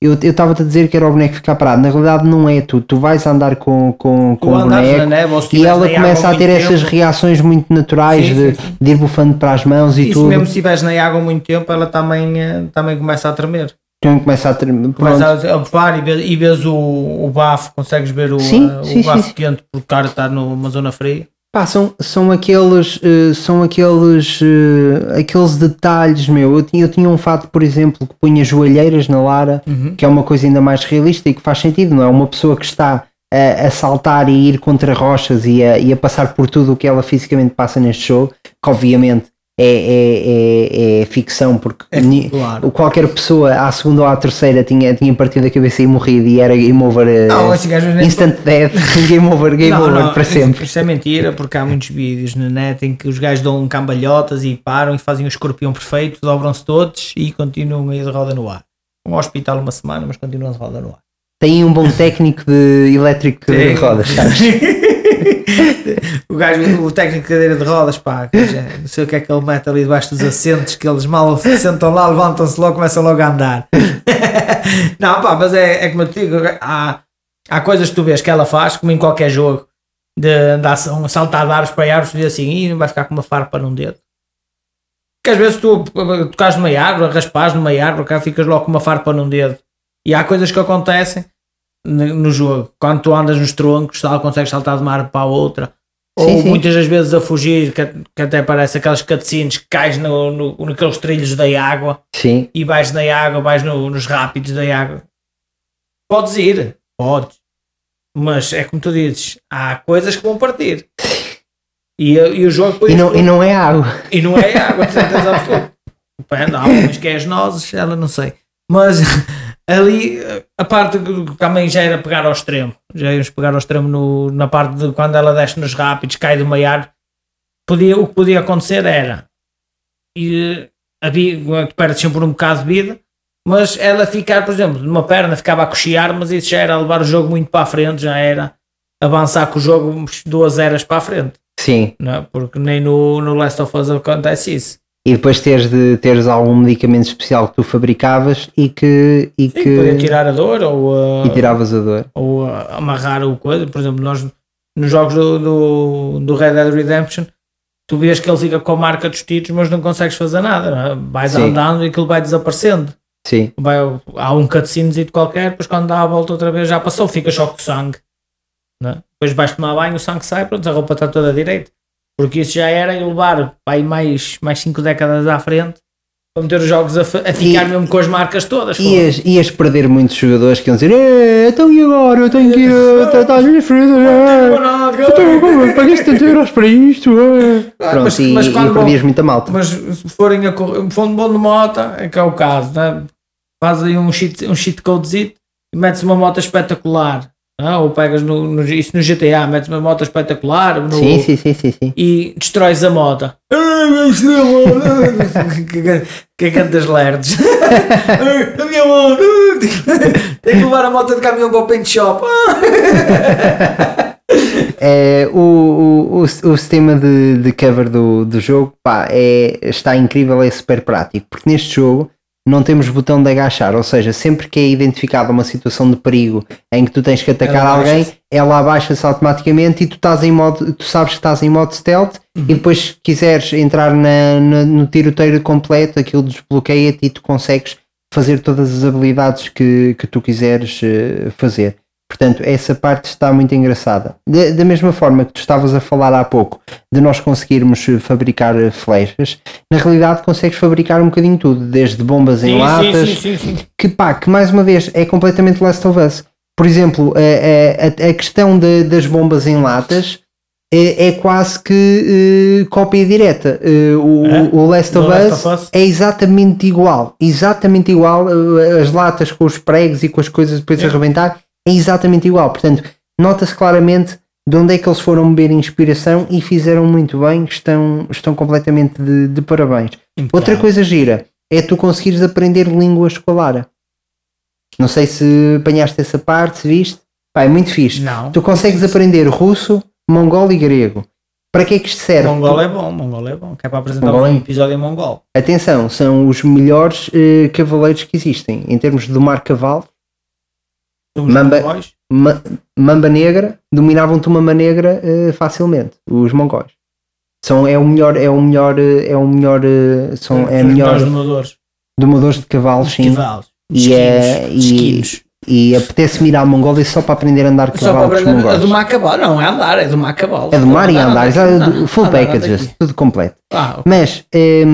eu estava-te a dizer que era o boneco ficar parado. Na realidade não é tu. Tu vais andar com, com, com o boneco neve e ela começa a ter essas tempo. reações muito naturais Sim, de, sim, sim. de ir bufando para as mãos e tudo. mesmo se estiveres na água há muito tempo, ela também, eh, também começa a tremer. Então começa a. Pronto. Começa a bufar e vês, e vês o, o bafo, consegues ver o, Sim, eh, o bafo quente porque o cara está numa zona fria. Pá, são, são aqueles, eh, são aqueles, eh, aqueles detalhes, meu. Eu tinha, eu tinha um fato, por exemplo, que punha joelheiras na Lara, que é uma coisa ainda mais realista e que faz sentido, não é? Uma pessoa que está a, a saltar e ir contra rochas e a, e a passar por tudo o que ela fisicamente passa neste jogo, que obviamente é, é, é, é ficção, porque É, claro. qualquer pessoa à segunda ou à terceira tinha, tinha partido a cabeça e morrido e era game over, eh, Não, nem- instant death, <laughs> game over, game Não, over não, para isso- sempre. Isso é mentira, porque há muitos vídeos na net em que os gajos dão cambalhotas e param e fazem o escorpião perfeito, dobram-se todos e continuam a roda no ar. Um hospital uma semana, mas continuam de roda no ar. tem um bom <laughs> técnico de elétrico de rodas, <laughs> sabes? <laughs> o gajo, o técnico de cadeira de rodas, pá, não sei o que é que ele mete ali debaixo dos assentos, que eles mal se sentam lá, levantam-se logo, começam logo a andar. <laughs> não, pá, mas é, é como eu te digo, há, há coisas que tu vês que ela faz, como em qualquer jogo, de, de ação, saltar de árvores para árvores, diz assim, e vai ficar com uma farpa num dedo. Que às vezes tu tocas numa árvore, raspas numa árvore, cá ficas logo com uma farpa num dedo. E há coisas que acontecem no, jogo. Quando tu andas nos troncos, tal, consegues saltar de uma árvore para a outra. Ou Sim, sim. muitas das vezes a fugir, que, que até parece aquelas cutscenes que cais no, no, naqueles trilhos da água Sim, e vais na água, vais no- nos rápidos da água. Podes ir, podes. Mas é como tu dizes, há coisas que vão partir. E, e o jogo depois. e não, e não é água. E não é água, de certeza absoluta. Depende, há umas que é as nozes, ela não sei. Mas ali a parte que também já era pegar ao extremo. Já íamos pegar ao extremo no- na parte de quando ela desce nos rápidos, cai do meio podia O que podia acontecer era e, havia, tu perdes sempre um bocado de vida, mas ela ficar, por exemplo, numa perna ficava a cochear, mas isso já era levar o jogo muito para a frente, já era avançar com o jogo duas eras para a frente Sim. não é? porque nem no, no Last of Us acontece isso. E depois teres, de, teres algum medicamento especial que tu fabricavas e que. E Sim, que podia tirar a dor ou, uh, e tiravas a dor. ou uh, amarrar o coisa. Por exemplo, nós nos jogos do, do, do Red Dead Redemption, tu vês que ele fica com a marca dos tiros, mas não consegues fazer nada. não é? Vais Sim. andando e aquilo vai desaparecendo. Sim. Vai, há um cutscenezinho qualquer, depois quando dá a volta outra vez já passou, fica só com o sangue. é? Depois vais tomar banho, o sangue sai, pronto, a roupa está toda direita. Porque isso já era levar aí mais 5 mais cinco décadas à frente para meter os jogos a, a ficar mesmo com as marcas todas. Ias, ias perder muitos jogadores que iam dizer "Eh, então e agora? Eu tenho que ir a tratar as minhas feridas. paguei 70 euros para isto. eh." Pronto, mas- e, mas e quando perdias vão- muita malta. Mas se forem a correr, fundo bom de moto, é que é o caso, né? faz aí um cheat, um cheat codezito e metes uma moto espetacular. Né? Ou pegas no, no, isso no GTA, metes uma moto espetacular no- Sim, sim, sim, sim, sim. e destróis a moto. <laughs> que cantas lerdes. a minha moto. Tem que levar a moto de caminhão para o paint shop. É, o, o, o, o sistema de, de cover do, do jogo pá, é, está incrível, é super prático, porque neste jogo não temos botão de agachar, ou seja, sempre que é identificada uma situação de perigo em que tu tens que atacar Ela alguém, ela abaixa-se automaticamente e tu estás em modo, tu sabes que estás em modo stealth Uhum. e depois se quiseres entrar na, na- no tiroteio completo, aquilo desbloqueia-te e tu consegues fazer todas as habilidades que, que tu quiseres eh, fazer. Portanto, essa parte está muito engraçada. Da, da mesma forma que tu estavas a falar há pouco de nós conseguirmos fabricar eh, flechas, na realidade consegues fabricar um bocadinho tudo, desde bombas em latas, sim, sim. que pá, que mais uma vez é completamente Last of Us. Por exemplo, a, a- a- questão de- das bombas em latas é, é quase que eh, cópia direta. Eh, o, É? o Last of Last Us of Us? é exatamente igual. Exatamente igual. eh, As latas com os pregos e com as coisas depois a arrebentar é exatamente igual. Portanto, nota-se claramente de onde é que eles foram beber inspiração e fizeram muito bem. Estão, estão completamente de, de parabéns. Outra coisa gira é tu conseguires aprender línguas com a Lara. Não sei se apanhaste essa parte, se viste. Pá, é muito fixe. Não. Tu consegues aprender russo, mongol e grego. Para que é que isto serve? Mongol é bom, Mongol é bom. Que é para apresentar Mongol é- um episódio em Mongol. Atenção, são os melhores eh, cavaleiros que existem em termos de domar cavalo. Mamba- mongóis. Ma- mamba negra, dominavam-te uma mamba negra eh, facilmente, os mongóis. São, é o melhor, é o melhor, eh, é o melhor, eh, são, é Os melhor domadores. domadores de cavalos, Os sim. cavalos. E, é, e, Esquinos. E apetece-me ir à Mongólia só para aprender a andar cavalo com os aprender a mongóis. domar cavalo. Não, é andar, é domar cavalo. É domar e andar, exato, Não, full andar, andar packages, tudo completo. Ah, ok. Mas eh,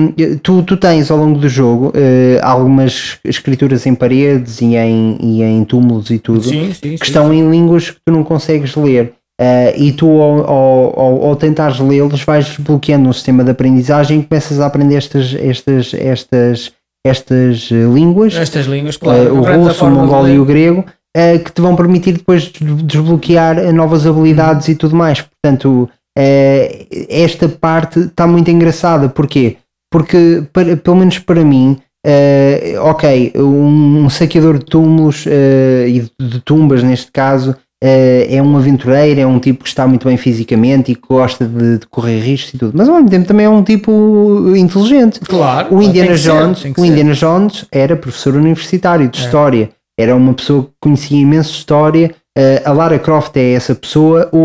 tu, tu tens ao longo do jogo eh, algumas escrituras em paredes e em, e em túmulos e tudo sim, sim, que sim. estão em línguas que tu não consegues ler. Eh, e tu, ao, ao, ao, ao tentares lê-los, vais desbloqueando um sistema de aprendizagem e começas a aprender estas, estas, estas, estas eh, línguas, Estas línguas, eh, claro. o aprendes a russo, o mongol e o grego, eh, que te vão permitir depois des- desbloquear eh, novas habilidades e tudo mais. Portanto, eh, esta parte está muito engraçada. Porquê? Porque, para- pelo menos para mim, eh, ok, um, um saqueador de túmulos eh, e de, de tumbas, neste caso, eh, é um aventureiro, é um tipo que está muito bem fisicamente e que gosta de, de correr riscos e tudo, mas ao mesmo tempo também é um tipo inteligente. Claro. O Indiana ser, Jones, o ser. Indiana Jones era professor universitário de história, era uma pessoa que conhecia imenso história. eh, a Lara Croft é essa pessoa, o,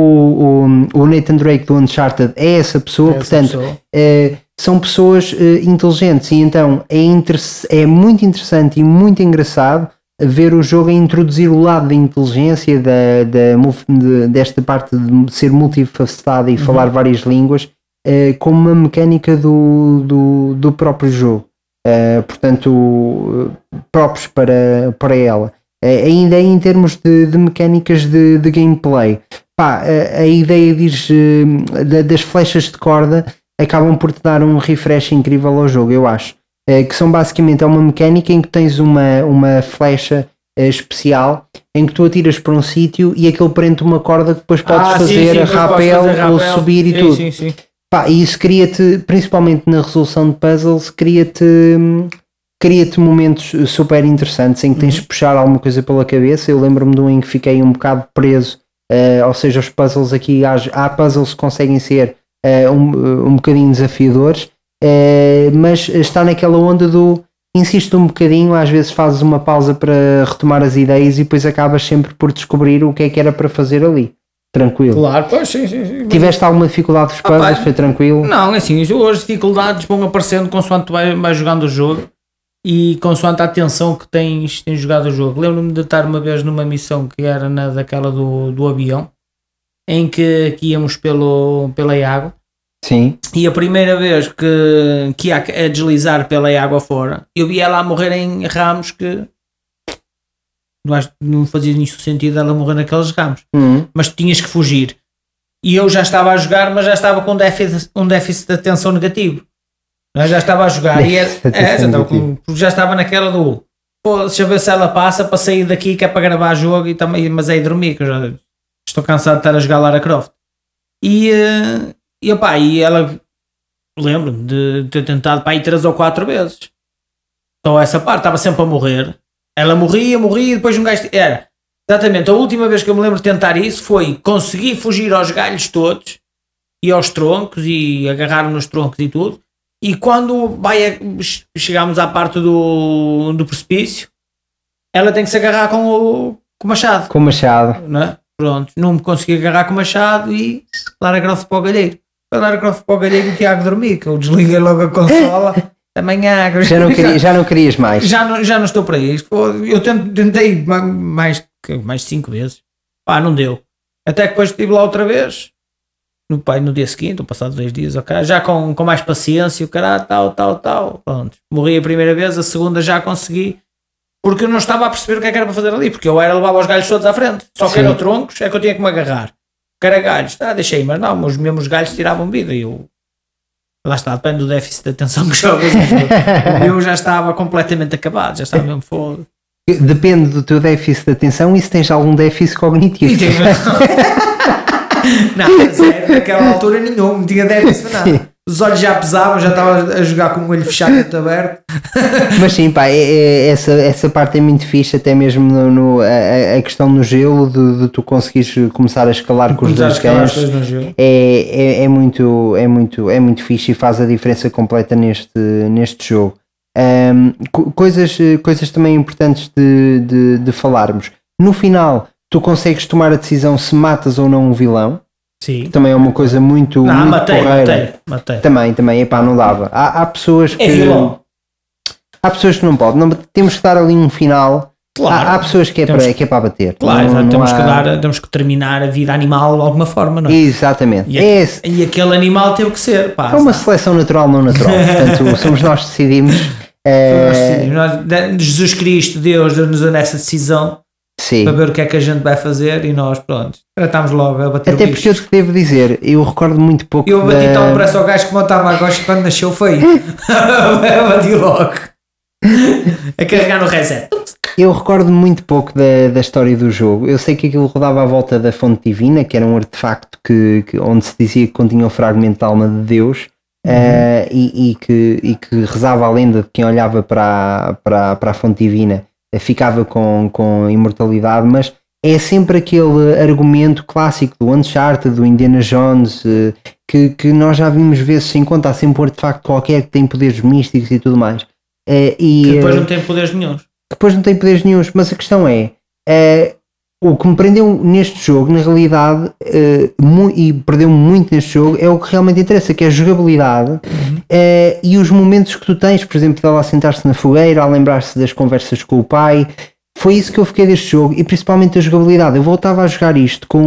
o, o Nathan Drake do Uncharted é essa pessoa, Essa portanto, pessoa. eh, são pessoas eh, inteligentes e então é, é muito interessante e muito engraçado ver o jogo a introduzir o lado da inteligência, da, da desta parte de ser multifacetada e falar várias línguas, eh, como uma mecânica do, do, do próprio jogo. Eh, portanto, eh, próprios para, para ela. Eh, ainda em termos de, de mecânicas de, de gameplay, pá, a, a ideia diz, da- das flechas de corda acabam por te dar um refresh incrível ao jogo, eu acho. Eh, que são basicamente é uma mecânica em que tens uma, uma flecha eh, especial em que tu atiras para um sítio e aquele prende uma corda que depois podes Ah, sim, fazer sim, podes rapel fazer ou rapel. subir e Sim, tudo. Sim, sim. Pá, e isso cria-te, principalmente na resolução de puzzles, cria-te hum, cria-te momentos super interessantes em que tens de puxar alguma coisa pela cabeça. Eu lembro-me de um em que fiquei um bocado preso, eh, ou seja, os puzzles aqui, há, há puzzles que conseguem ser eh, um, um bocadinho desafiadores, eh, mas está naquela onda do insiste um bocadinho, às vezes fazes uma pausa para retomar as ideias e depois acabas sempre por descobrir o que é que era para fazer ali. Tranquilo. Claro, pois sim, sim, sim. Tiveste alguma dificuldade dos puzzles? pá, foi tranquilo? Não, é assim, as dificuldades vão aparecendo consoante tu vai, vai jogando o jogo e consoante a atenção que tens, tens jogado o jogo. Lembro-me de estar uma vez numa missão que era na daquela do, do avião, em que, que íamos pelo, pela Iago Sim. E a primeira vez que, que ia a deslizar pela água fora, eu vi ela a morrer em ramos que não fazia nenhum sentido ela morrer naqueles ramos. Hum. Mas tinhas que fugir. E eu já estava a jogar, mas já estava com um déficit, um déficit de atenção negativo. Eu já estava a jogar e era- é, já, estava com- já estava naquela do pô, deixa eu ver se ela passa para sair daqui que é para gravar jogo e também, mas é ir dormir, que eu já estou cansado de estar a jogar Lara Croft. E, eh, e, opá, e ela lembro-me de ter tentado para aí três ou quatro vezes. Só essa parte, estava sempre a morrer. Ela morria, morria e depois um gajo. Era exatamente a última vez que eu me lembro de tentar isso foi conseguir fugir aos galhos todos e aos troncos e agarrar nos troncos e tudo. E quando vai chegamos à parte do, do precipício, ela tem que se agarrar com o, com o machado Com o machado. não é? Pronto, não me consegui agarrar com o machado e Lara Croft para o galheiro. Foi Lara Croft para o galheiro e o Tiago dormir, que eu desliguei logo a consola. <laughs> Amanhã Já não, <laughs> queria- já não querias mais. já, não, já não estou para isto. Eu tentei ma- mais, que- mais de cinco vezes. Pá, não deu. Até que depois estive lá outra vez. No, pai, no dia seguinte, ou passado dois dias, ok, já com, com mais paciência, o cara, tal, tal, tal. Pronto. Morri a primeira vez, a segunda já consegui. Porque eu não estava a perceber o que é que era para fazer ali. Porque eu era levar os galhos todos à frente. Só que eram troncos, é que eu tinha que me agarrar. Que era galhos, tá, deixei, mas não, os mesmos galhos tiravam vida. E eu. Lá está, depende do déficit de atenção que jogas. eu já estava completamente acabado, já estava mesmo foda. Depende do teu déficit de atenção e se tens algum déficit cognitivo. E tive- <laughs> não, sério, naquela altura nenhum, não tinha déficit para nada. Os olhos já pesavam, já estava a jogar com o olho fechado e outro aberto. <laughs> Mas sim, pá, é- é- essa, essa parte é muito fixe, até mesmo no, no- a, a questão no gelo, de, de tu conseguires começar a escalar com os dois cães. é, é, é muito, é, muito, é muito fixe e faz a diferença completa neste, neste jogo. Co- coisas, coisas também importantes de, de, de falarmos. No final, tu consegues tomar a decisão se matas ou não um vilão. Sim. Também é uma coisa muito, Não, muito matei, porreira. matei, matei. Também, também, epá, não dava. Há, há pessoas que. É vilão. Há pessoas que não podem. Não, temos que dar ali um final. Claro. Há, há pessoas que é, Temos para, que é para bater. Claro, Não- não temos, que há- dar, temos que terminar a vida animal de alguma forma, não é? Exatamente. E, É, e aquele animal teve que ser, pá. é uma sabe? seleção natural, não natural. Portanto, <laughs> somos nós que decidimos. eh, Nós decidimos, nós- Jesus Cristo, Deus, deu-nos nessa decisão sim. para ver o que é que a gente vai fazer e nós, pronto, tratámos logo a bater Até porque eu te devo dizer, eu recordo muito pouco. Eu bati da- tão depressa ao gajo que montava a gosto quando nasceu foi. <laughs> eu bati logo. A carregar no reset. Eu recordo muito pouco da, da história do jogo. Eu sei que aquilo rodava à volta da fonte divina, que era um artefacto que, que- onde se dizia que continha o fragmento da alma de Deus. eh, e, e que, e que rezava a lenda de quem olhava para, a- para, para a fonte divina ficava com, com imortalidade, mas é sempre aquele argumento clássico do Uncharted, do Indiana Jones, eh, que, que nós já vimos vezes sem conta, há sempre um artefacto qualquer que tem poderes místicos e tudo mais. Eh, e, Que depois eh, não tem poderes nenhums. depois não tem poderes nenhums, mas a questão é, eh, o que me prendeu neste jogo, na realidade, mu- e perdeu-me muito neste jogo, é o que realmente interessa, que é a jogabilidade eh, e os momentos que tu tens, por exemplo, dela a sentar-se na fogueira, a lembrar-se das conversas com o pai. Foi isso que eu fiquei deste jogo e principalmente a jogabilidade. Eu voltava a jogar isto com,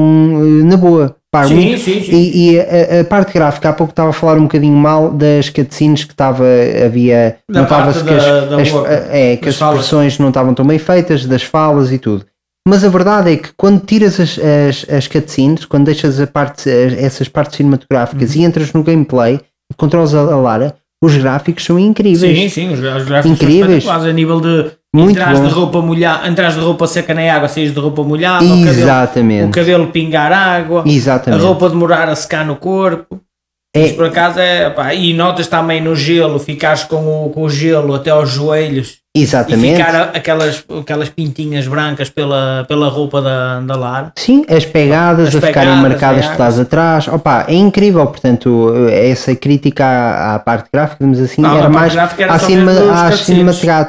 eh, na boa. Pá, Sim, muito- sim, sim. E, e a, a parte gráfica, há pouco estava a falar um bocadinho mal das cutscenes que estava, havia, notava-se que as, da- da as- é, que as expressões não estavam tão bem feitas, das falas e tudo. Mas a verdade é que quando tiras as, as, as cutscenes, quando deixas a parte, as- essas partes cinematográficas Uhum. e entras no gameplay e controlas a, a Lara, os gráficos são incríveis. Sim, sim, os, os gráficos Incríveis. são a nível de Muito entras bom. de roupa molhada, entras de roupa seca na água, saís de roupa molhada, o cabelo, o Exatamente. cabelo pingar água, a Exatamente. roupa demorar a secar no corpo. É- Isso por acaso é. pá, e notas também no gelo, ficares com o, com o gelo até aos joelhos e Exatamente. ficar a- aquelas, aquelas pintinhas brancas pela, pela roupa da, da Lara. Sim, as pegadas As a ficarem pegadas, marcadas é, que estás atrás. Opa, é incrível, portanto, essa crítica à, à parte gráfica, digamos assim, Não, era mais era à cinema- às,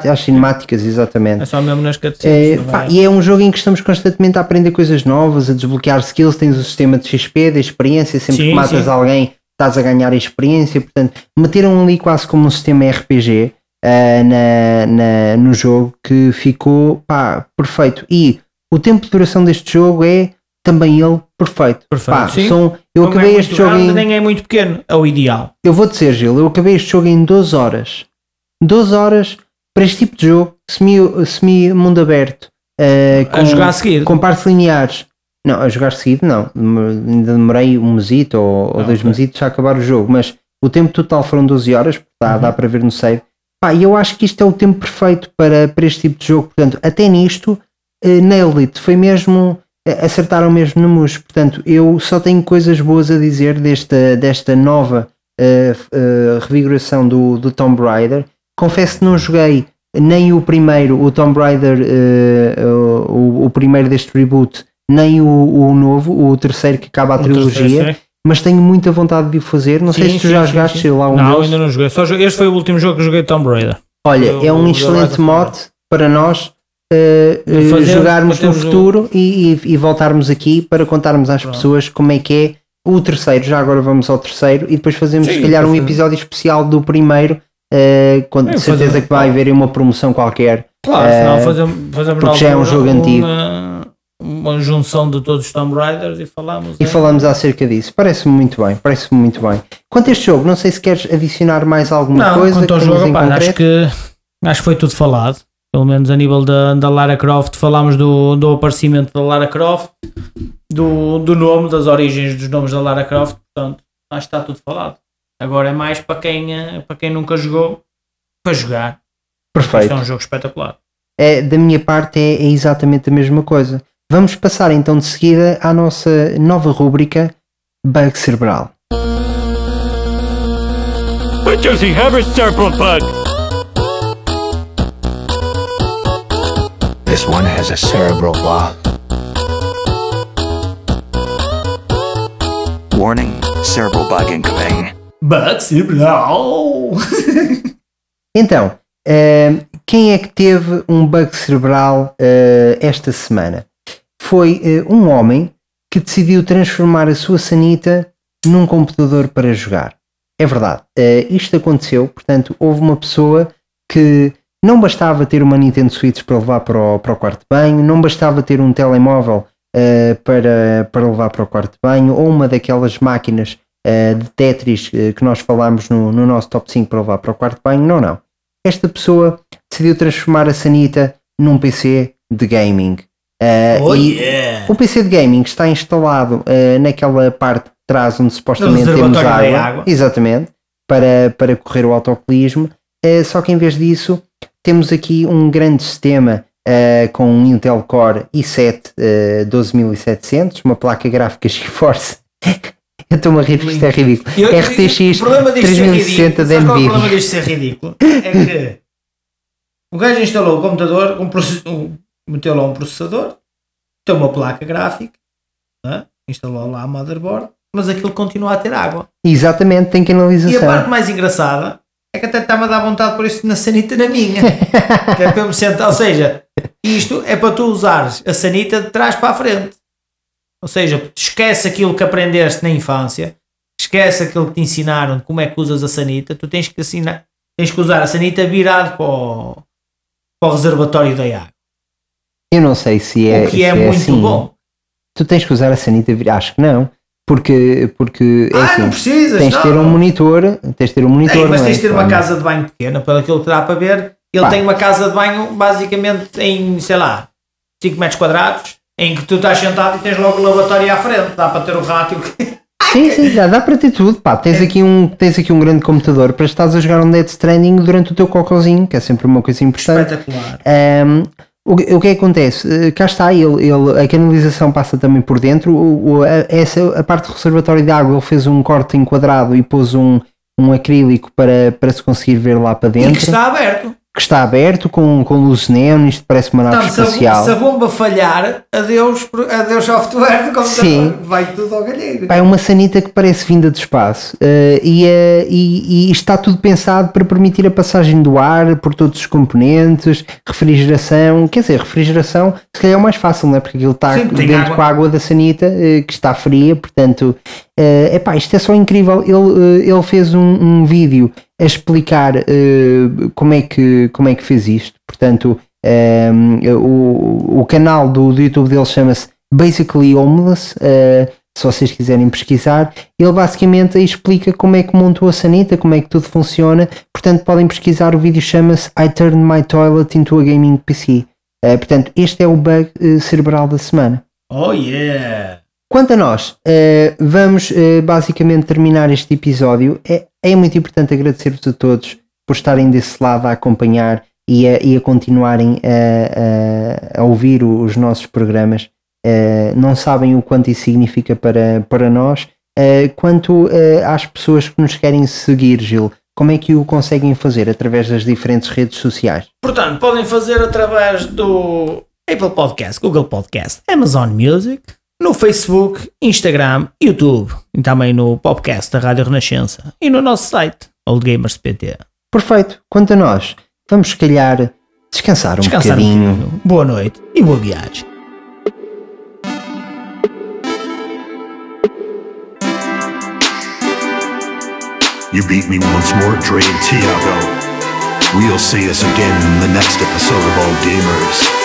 às cinemáticas, exatamente. É só mesmo nas É, pá, é? e é um jogo em que estamos constantemente a aprender coisas novas, a desbloquear skills, tens o sistema de XP, da experiência, sempre Sim, que matas sim. alguém estás a ganhar experiência, portanto, meteram ali quase como um sistema RPG ah, na, na- no jogo que ficou pá, perfeito. E o tempo de duração deste jogo é também ele perfeito. Perfeito, Pá, são- eu Não acabei é este jogo grande, em, nem é muito pequeno, é o ideal. eu vou dizer, Gil, eu acabei este jogo em 12 horas. 12 horas para este tipo de jogo, semi, semi aberto, eh, A jogar a seguir. com partes lineares. Não, a jogar seguido não. Ainda demorei um mesito ou, ou Ah, dois ok. mesitos a acabar o jogo, mas o tempo total foram 12 horas, dá, Uhum. dá para ver no save. Pá, eu acho que isto é o tempo perfeito para, para este tipo de jogo. Portanto, até nisto, eh, nailed it. Foi mesmo, eh, acertaram mesmo no mus. Portanto, eu só tenho coisas boas a dizer desta, desta nova eh, revigoração do, do Tomb Raider. Confesso que não joguei nem o primeiro, o Tomb Raider, o, o primeiro deste reboot, nem o, o novo, o terceiro que acaba a O trilogia, terceiro. Mas tenho muita vontade de o fazer. Não sei Sim, se tu sim, já sim, jogaste sim. lá um Não, deles. ainda não joguei. Só joguei- Este foi o último jogo que joguei de Tomb Raider. Olha, Eu- é um excelente mote para nós eh, fazer- jogarmos no o- futuro e, e- e voltarmos aqui para contarmos às pessoas como é que é o terceiro. Já agora vamos ao terceiro e depois fazemos Sim, se calhar um episódio especial do primeiro. eh, com É, certeza fazer- que vai haver uma promoção qualquer. Claro, Eh, senão fazemos, fazemos porque já é um jogo antigo. Uma, uma junção de todos os Tomb Raiders e falamos. E é. falamos acerca disso. Parece-me muito bem, parece-me muito bem. Quanto a este jogo, não sei se queres adicionar mais alguma Não, coisa. quanto ao jogo, acho que, acho que foi tudo falado. Pelo menos a nível da, da Lara Croft, falámos do, do aparecimento da Lara Croft, do, do nome, das origens dos nomes da Lara Croft. Portanto, acho que está tudo falado. Agora é mais para quem, eh, para quem nunca jogou, para jogar. Isto Perfeito. é um jogo espetacular. É, da minha parte é, é exatamente a mesma coisa. Vamos passar então de seguida à nossa nova rúbrica Bug Cerebral. But does he have a cerebral bug? This one has a cerebral flaw. Warning, cerebral bug incoming. But cerebral! <laughs> Então, eh, quem é que teve um bug cerebral eh, esta semana? Foi eh, um homem que decidiu transformar a sua sanita num computador para jogar. É verdade, eh, isto aconteceu, portanto, houve uma pessoa que não bastava ter uma Nintendo Switch para levar para o, para o quarto de banho, não bastava ter um telemóvel eh, para, para levar para o quarto de banho, ou uma daquelas máquinas eh, de Tetris que nós falámos no, no nosso top 5 para levar para o quarto de banho. Não, não. Esta pessoa decidiu transformar a Sanita num PC de gaming. Eh, Oh e yeah! o PC de gaming está instalado eh, naquela parte de trás onde supostamente temos água, água. exatamente, para, para correr o autocolismo. Eh, só que em vez disso, temos aqui um grande sistema com um Intel Core i7 eh, 12700, uma placa gráfica <laughs> GeForce. Eu estou-me a rir isto é ridículo. Eu- RTX o problema disto ser 3060 ridículo, da é o problema Nvidia. disto ser ridículo? É que <laughs> o gajo instalou o computador, um um- meteu lá um processador, tem uma placa gráfica, né? instalou lá a motherboard, mas aquilo continua a ter água. Exatamente, tem E a canalização. parte mais engraçada é que até está-me a dar vontade por isto na sanita na minha. <laughs> que é para me sentar. Ou seja, isto é para tu usares a sanita de trás para a frente. Ou seja, esquece aquilo que aprendeste na infância, esquece aquilo que te ensinaram de como é que usas a sanita, tu tens que, assinar, tens que usar a sanita virado para o, para o reservatório da água. Eu não sei se é, o que se é, muito assim. bom. Tu tens que usar a sanita, acho que não. Porque, porque é ah, assim, não precisas. tens de ter um monitor, tens de ter um monitor. Mas é? tens de ter uma casa de banho pequena, pelo aquilo que dá para ver. Ele Pá. tem uma casa de banho basicamente em, sei lá, 5 metros quadrados, em que tu estás sentado e tens logo o lavatório à frente. Dá para ter o rádio. <laughs> Sim, sim, dá, dá para ter tudo. Pá, tens, É. aqui um, tens aqui um grande computador para estares a jogar um Dead Stranding durante o teu cocôzinho, que é sempre uma coisa importante. Espetacular. Um, o, que- o que é que acontece? Uh, cá está, ele, ele, a canalização passa também por dentro. O, o- a, essa, a parte do reservatório de água, ele fez um corte enquadrado e pôs um, um acrílico para, para se conseguir ver lá para E dentro. que está aberto. Que está aberto com, com luz neon. Isto parece uma nave a, espacial. se a bomba falhar, adeus, adeus software do computador. Sim. Vai tudo ao galheiro. Pá, é uma sanita que parece vinda do espaço eh, e, eh, e- e está tudo pensado para permitir a passagem do ar por todos os componentes, refrigeração, quer dizer, refrigeração se calhar é o mais fácil, não é? Porque aquilo está Sim, dentro água. com a água da sanita eh, que está fria, portanto, é epá, isto é só incrível. Ele, ele fez um, um vídeo a explicar eh, como, é que, como é que fez isto, portanto, eh, o, o canal do, do YouTube dele chama-se Basically Homeless, uh, se vocês quiserem pesquisar. Ele basicamente explica como é que montou a sanita, como é que tudo funciona. Portanto, podem pesquisar. O vídeo chama-se I Turned My Toilet into a Gaming PC. Uh, portanto, este é o bug uh, cerebral da semana. Oh yeah! Quanto a nós, uh, vamos uh, basicamente terminar este episódio. É, é muito importante agradecer-vos a todos por estarem desse lado a acompanhar e a, e a continuarem a, a, a, ouvir os nossos programas. Uh, não sabem o quanto isso significa para, para nós. quanto às pessoas que nos querem seguir, Gil, como é que o conseguem fazer? Através das diferentes redes sociais? Portanto, podem fazer através do Apple Podcast, Google Podcast, Amazon Music, no Facebook, Instagram, YouTube e também no podcast da Rádio Renascença e no nosso site, oldgamers.pt. Perfeito. Quanto a nós, vamos se calhar descansar um Descansar um bocadinho. bocadinho. Boa noite e boa viagem. You beat me once more, Dre and Tiago. We'll see us again in the next episode of All Gamers.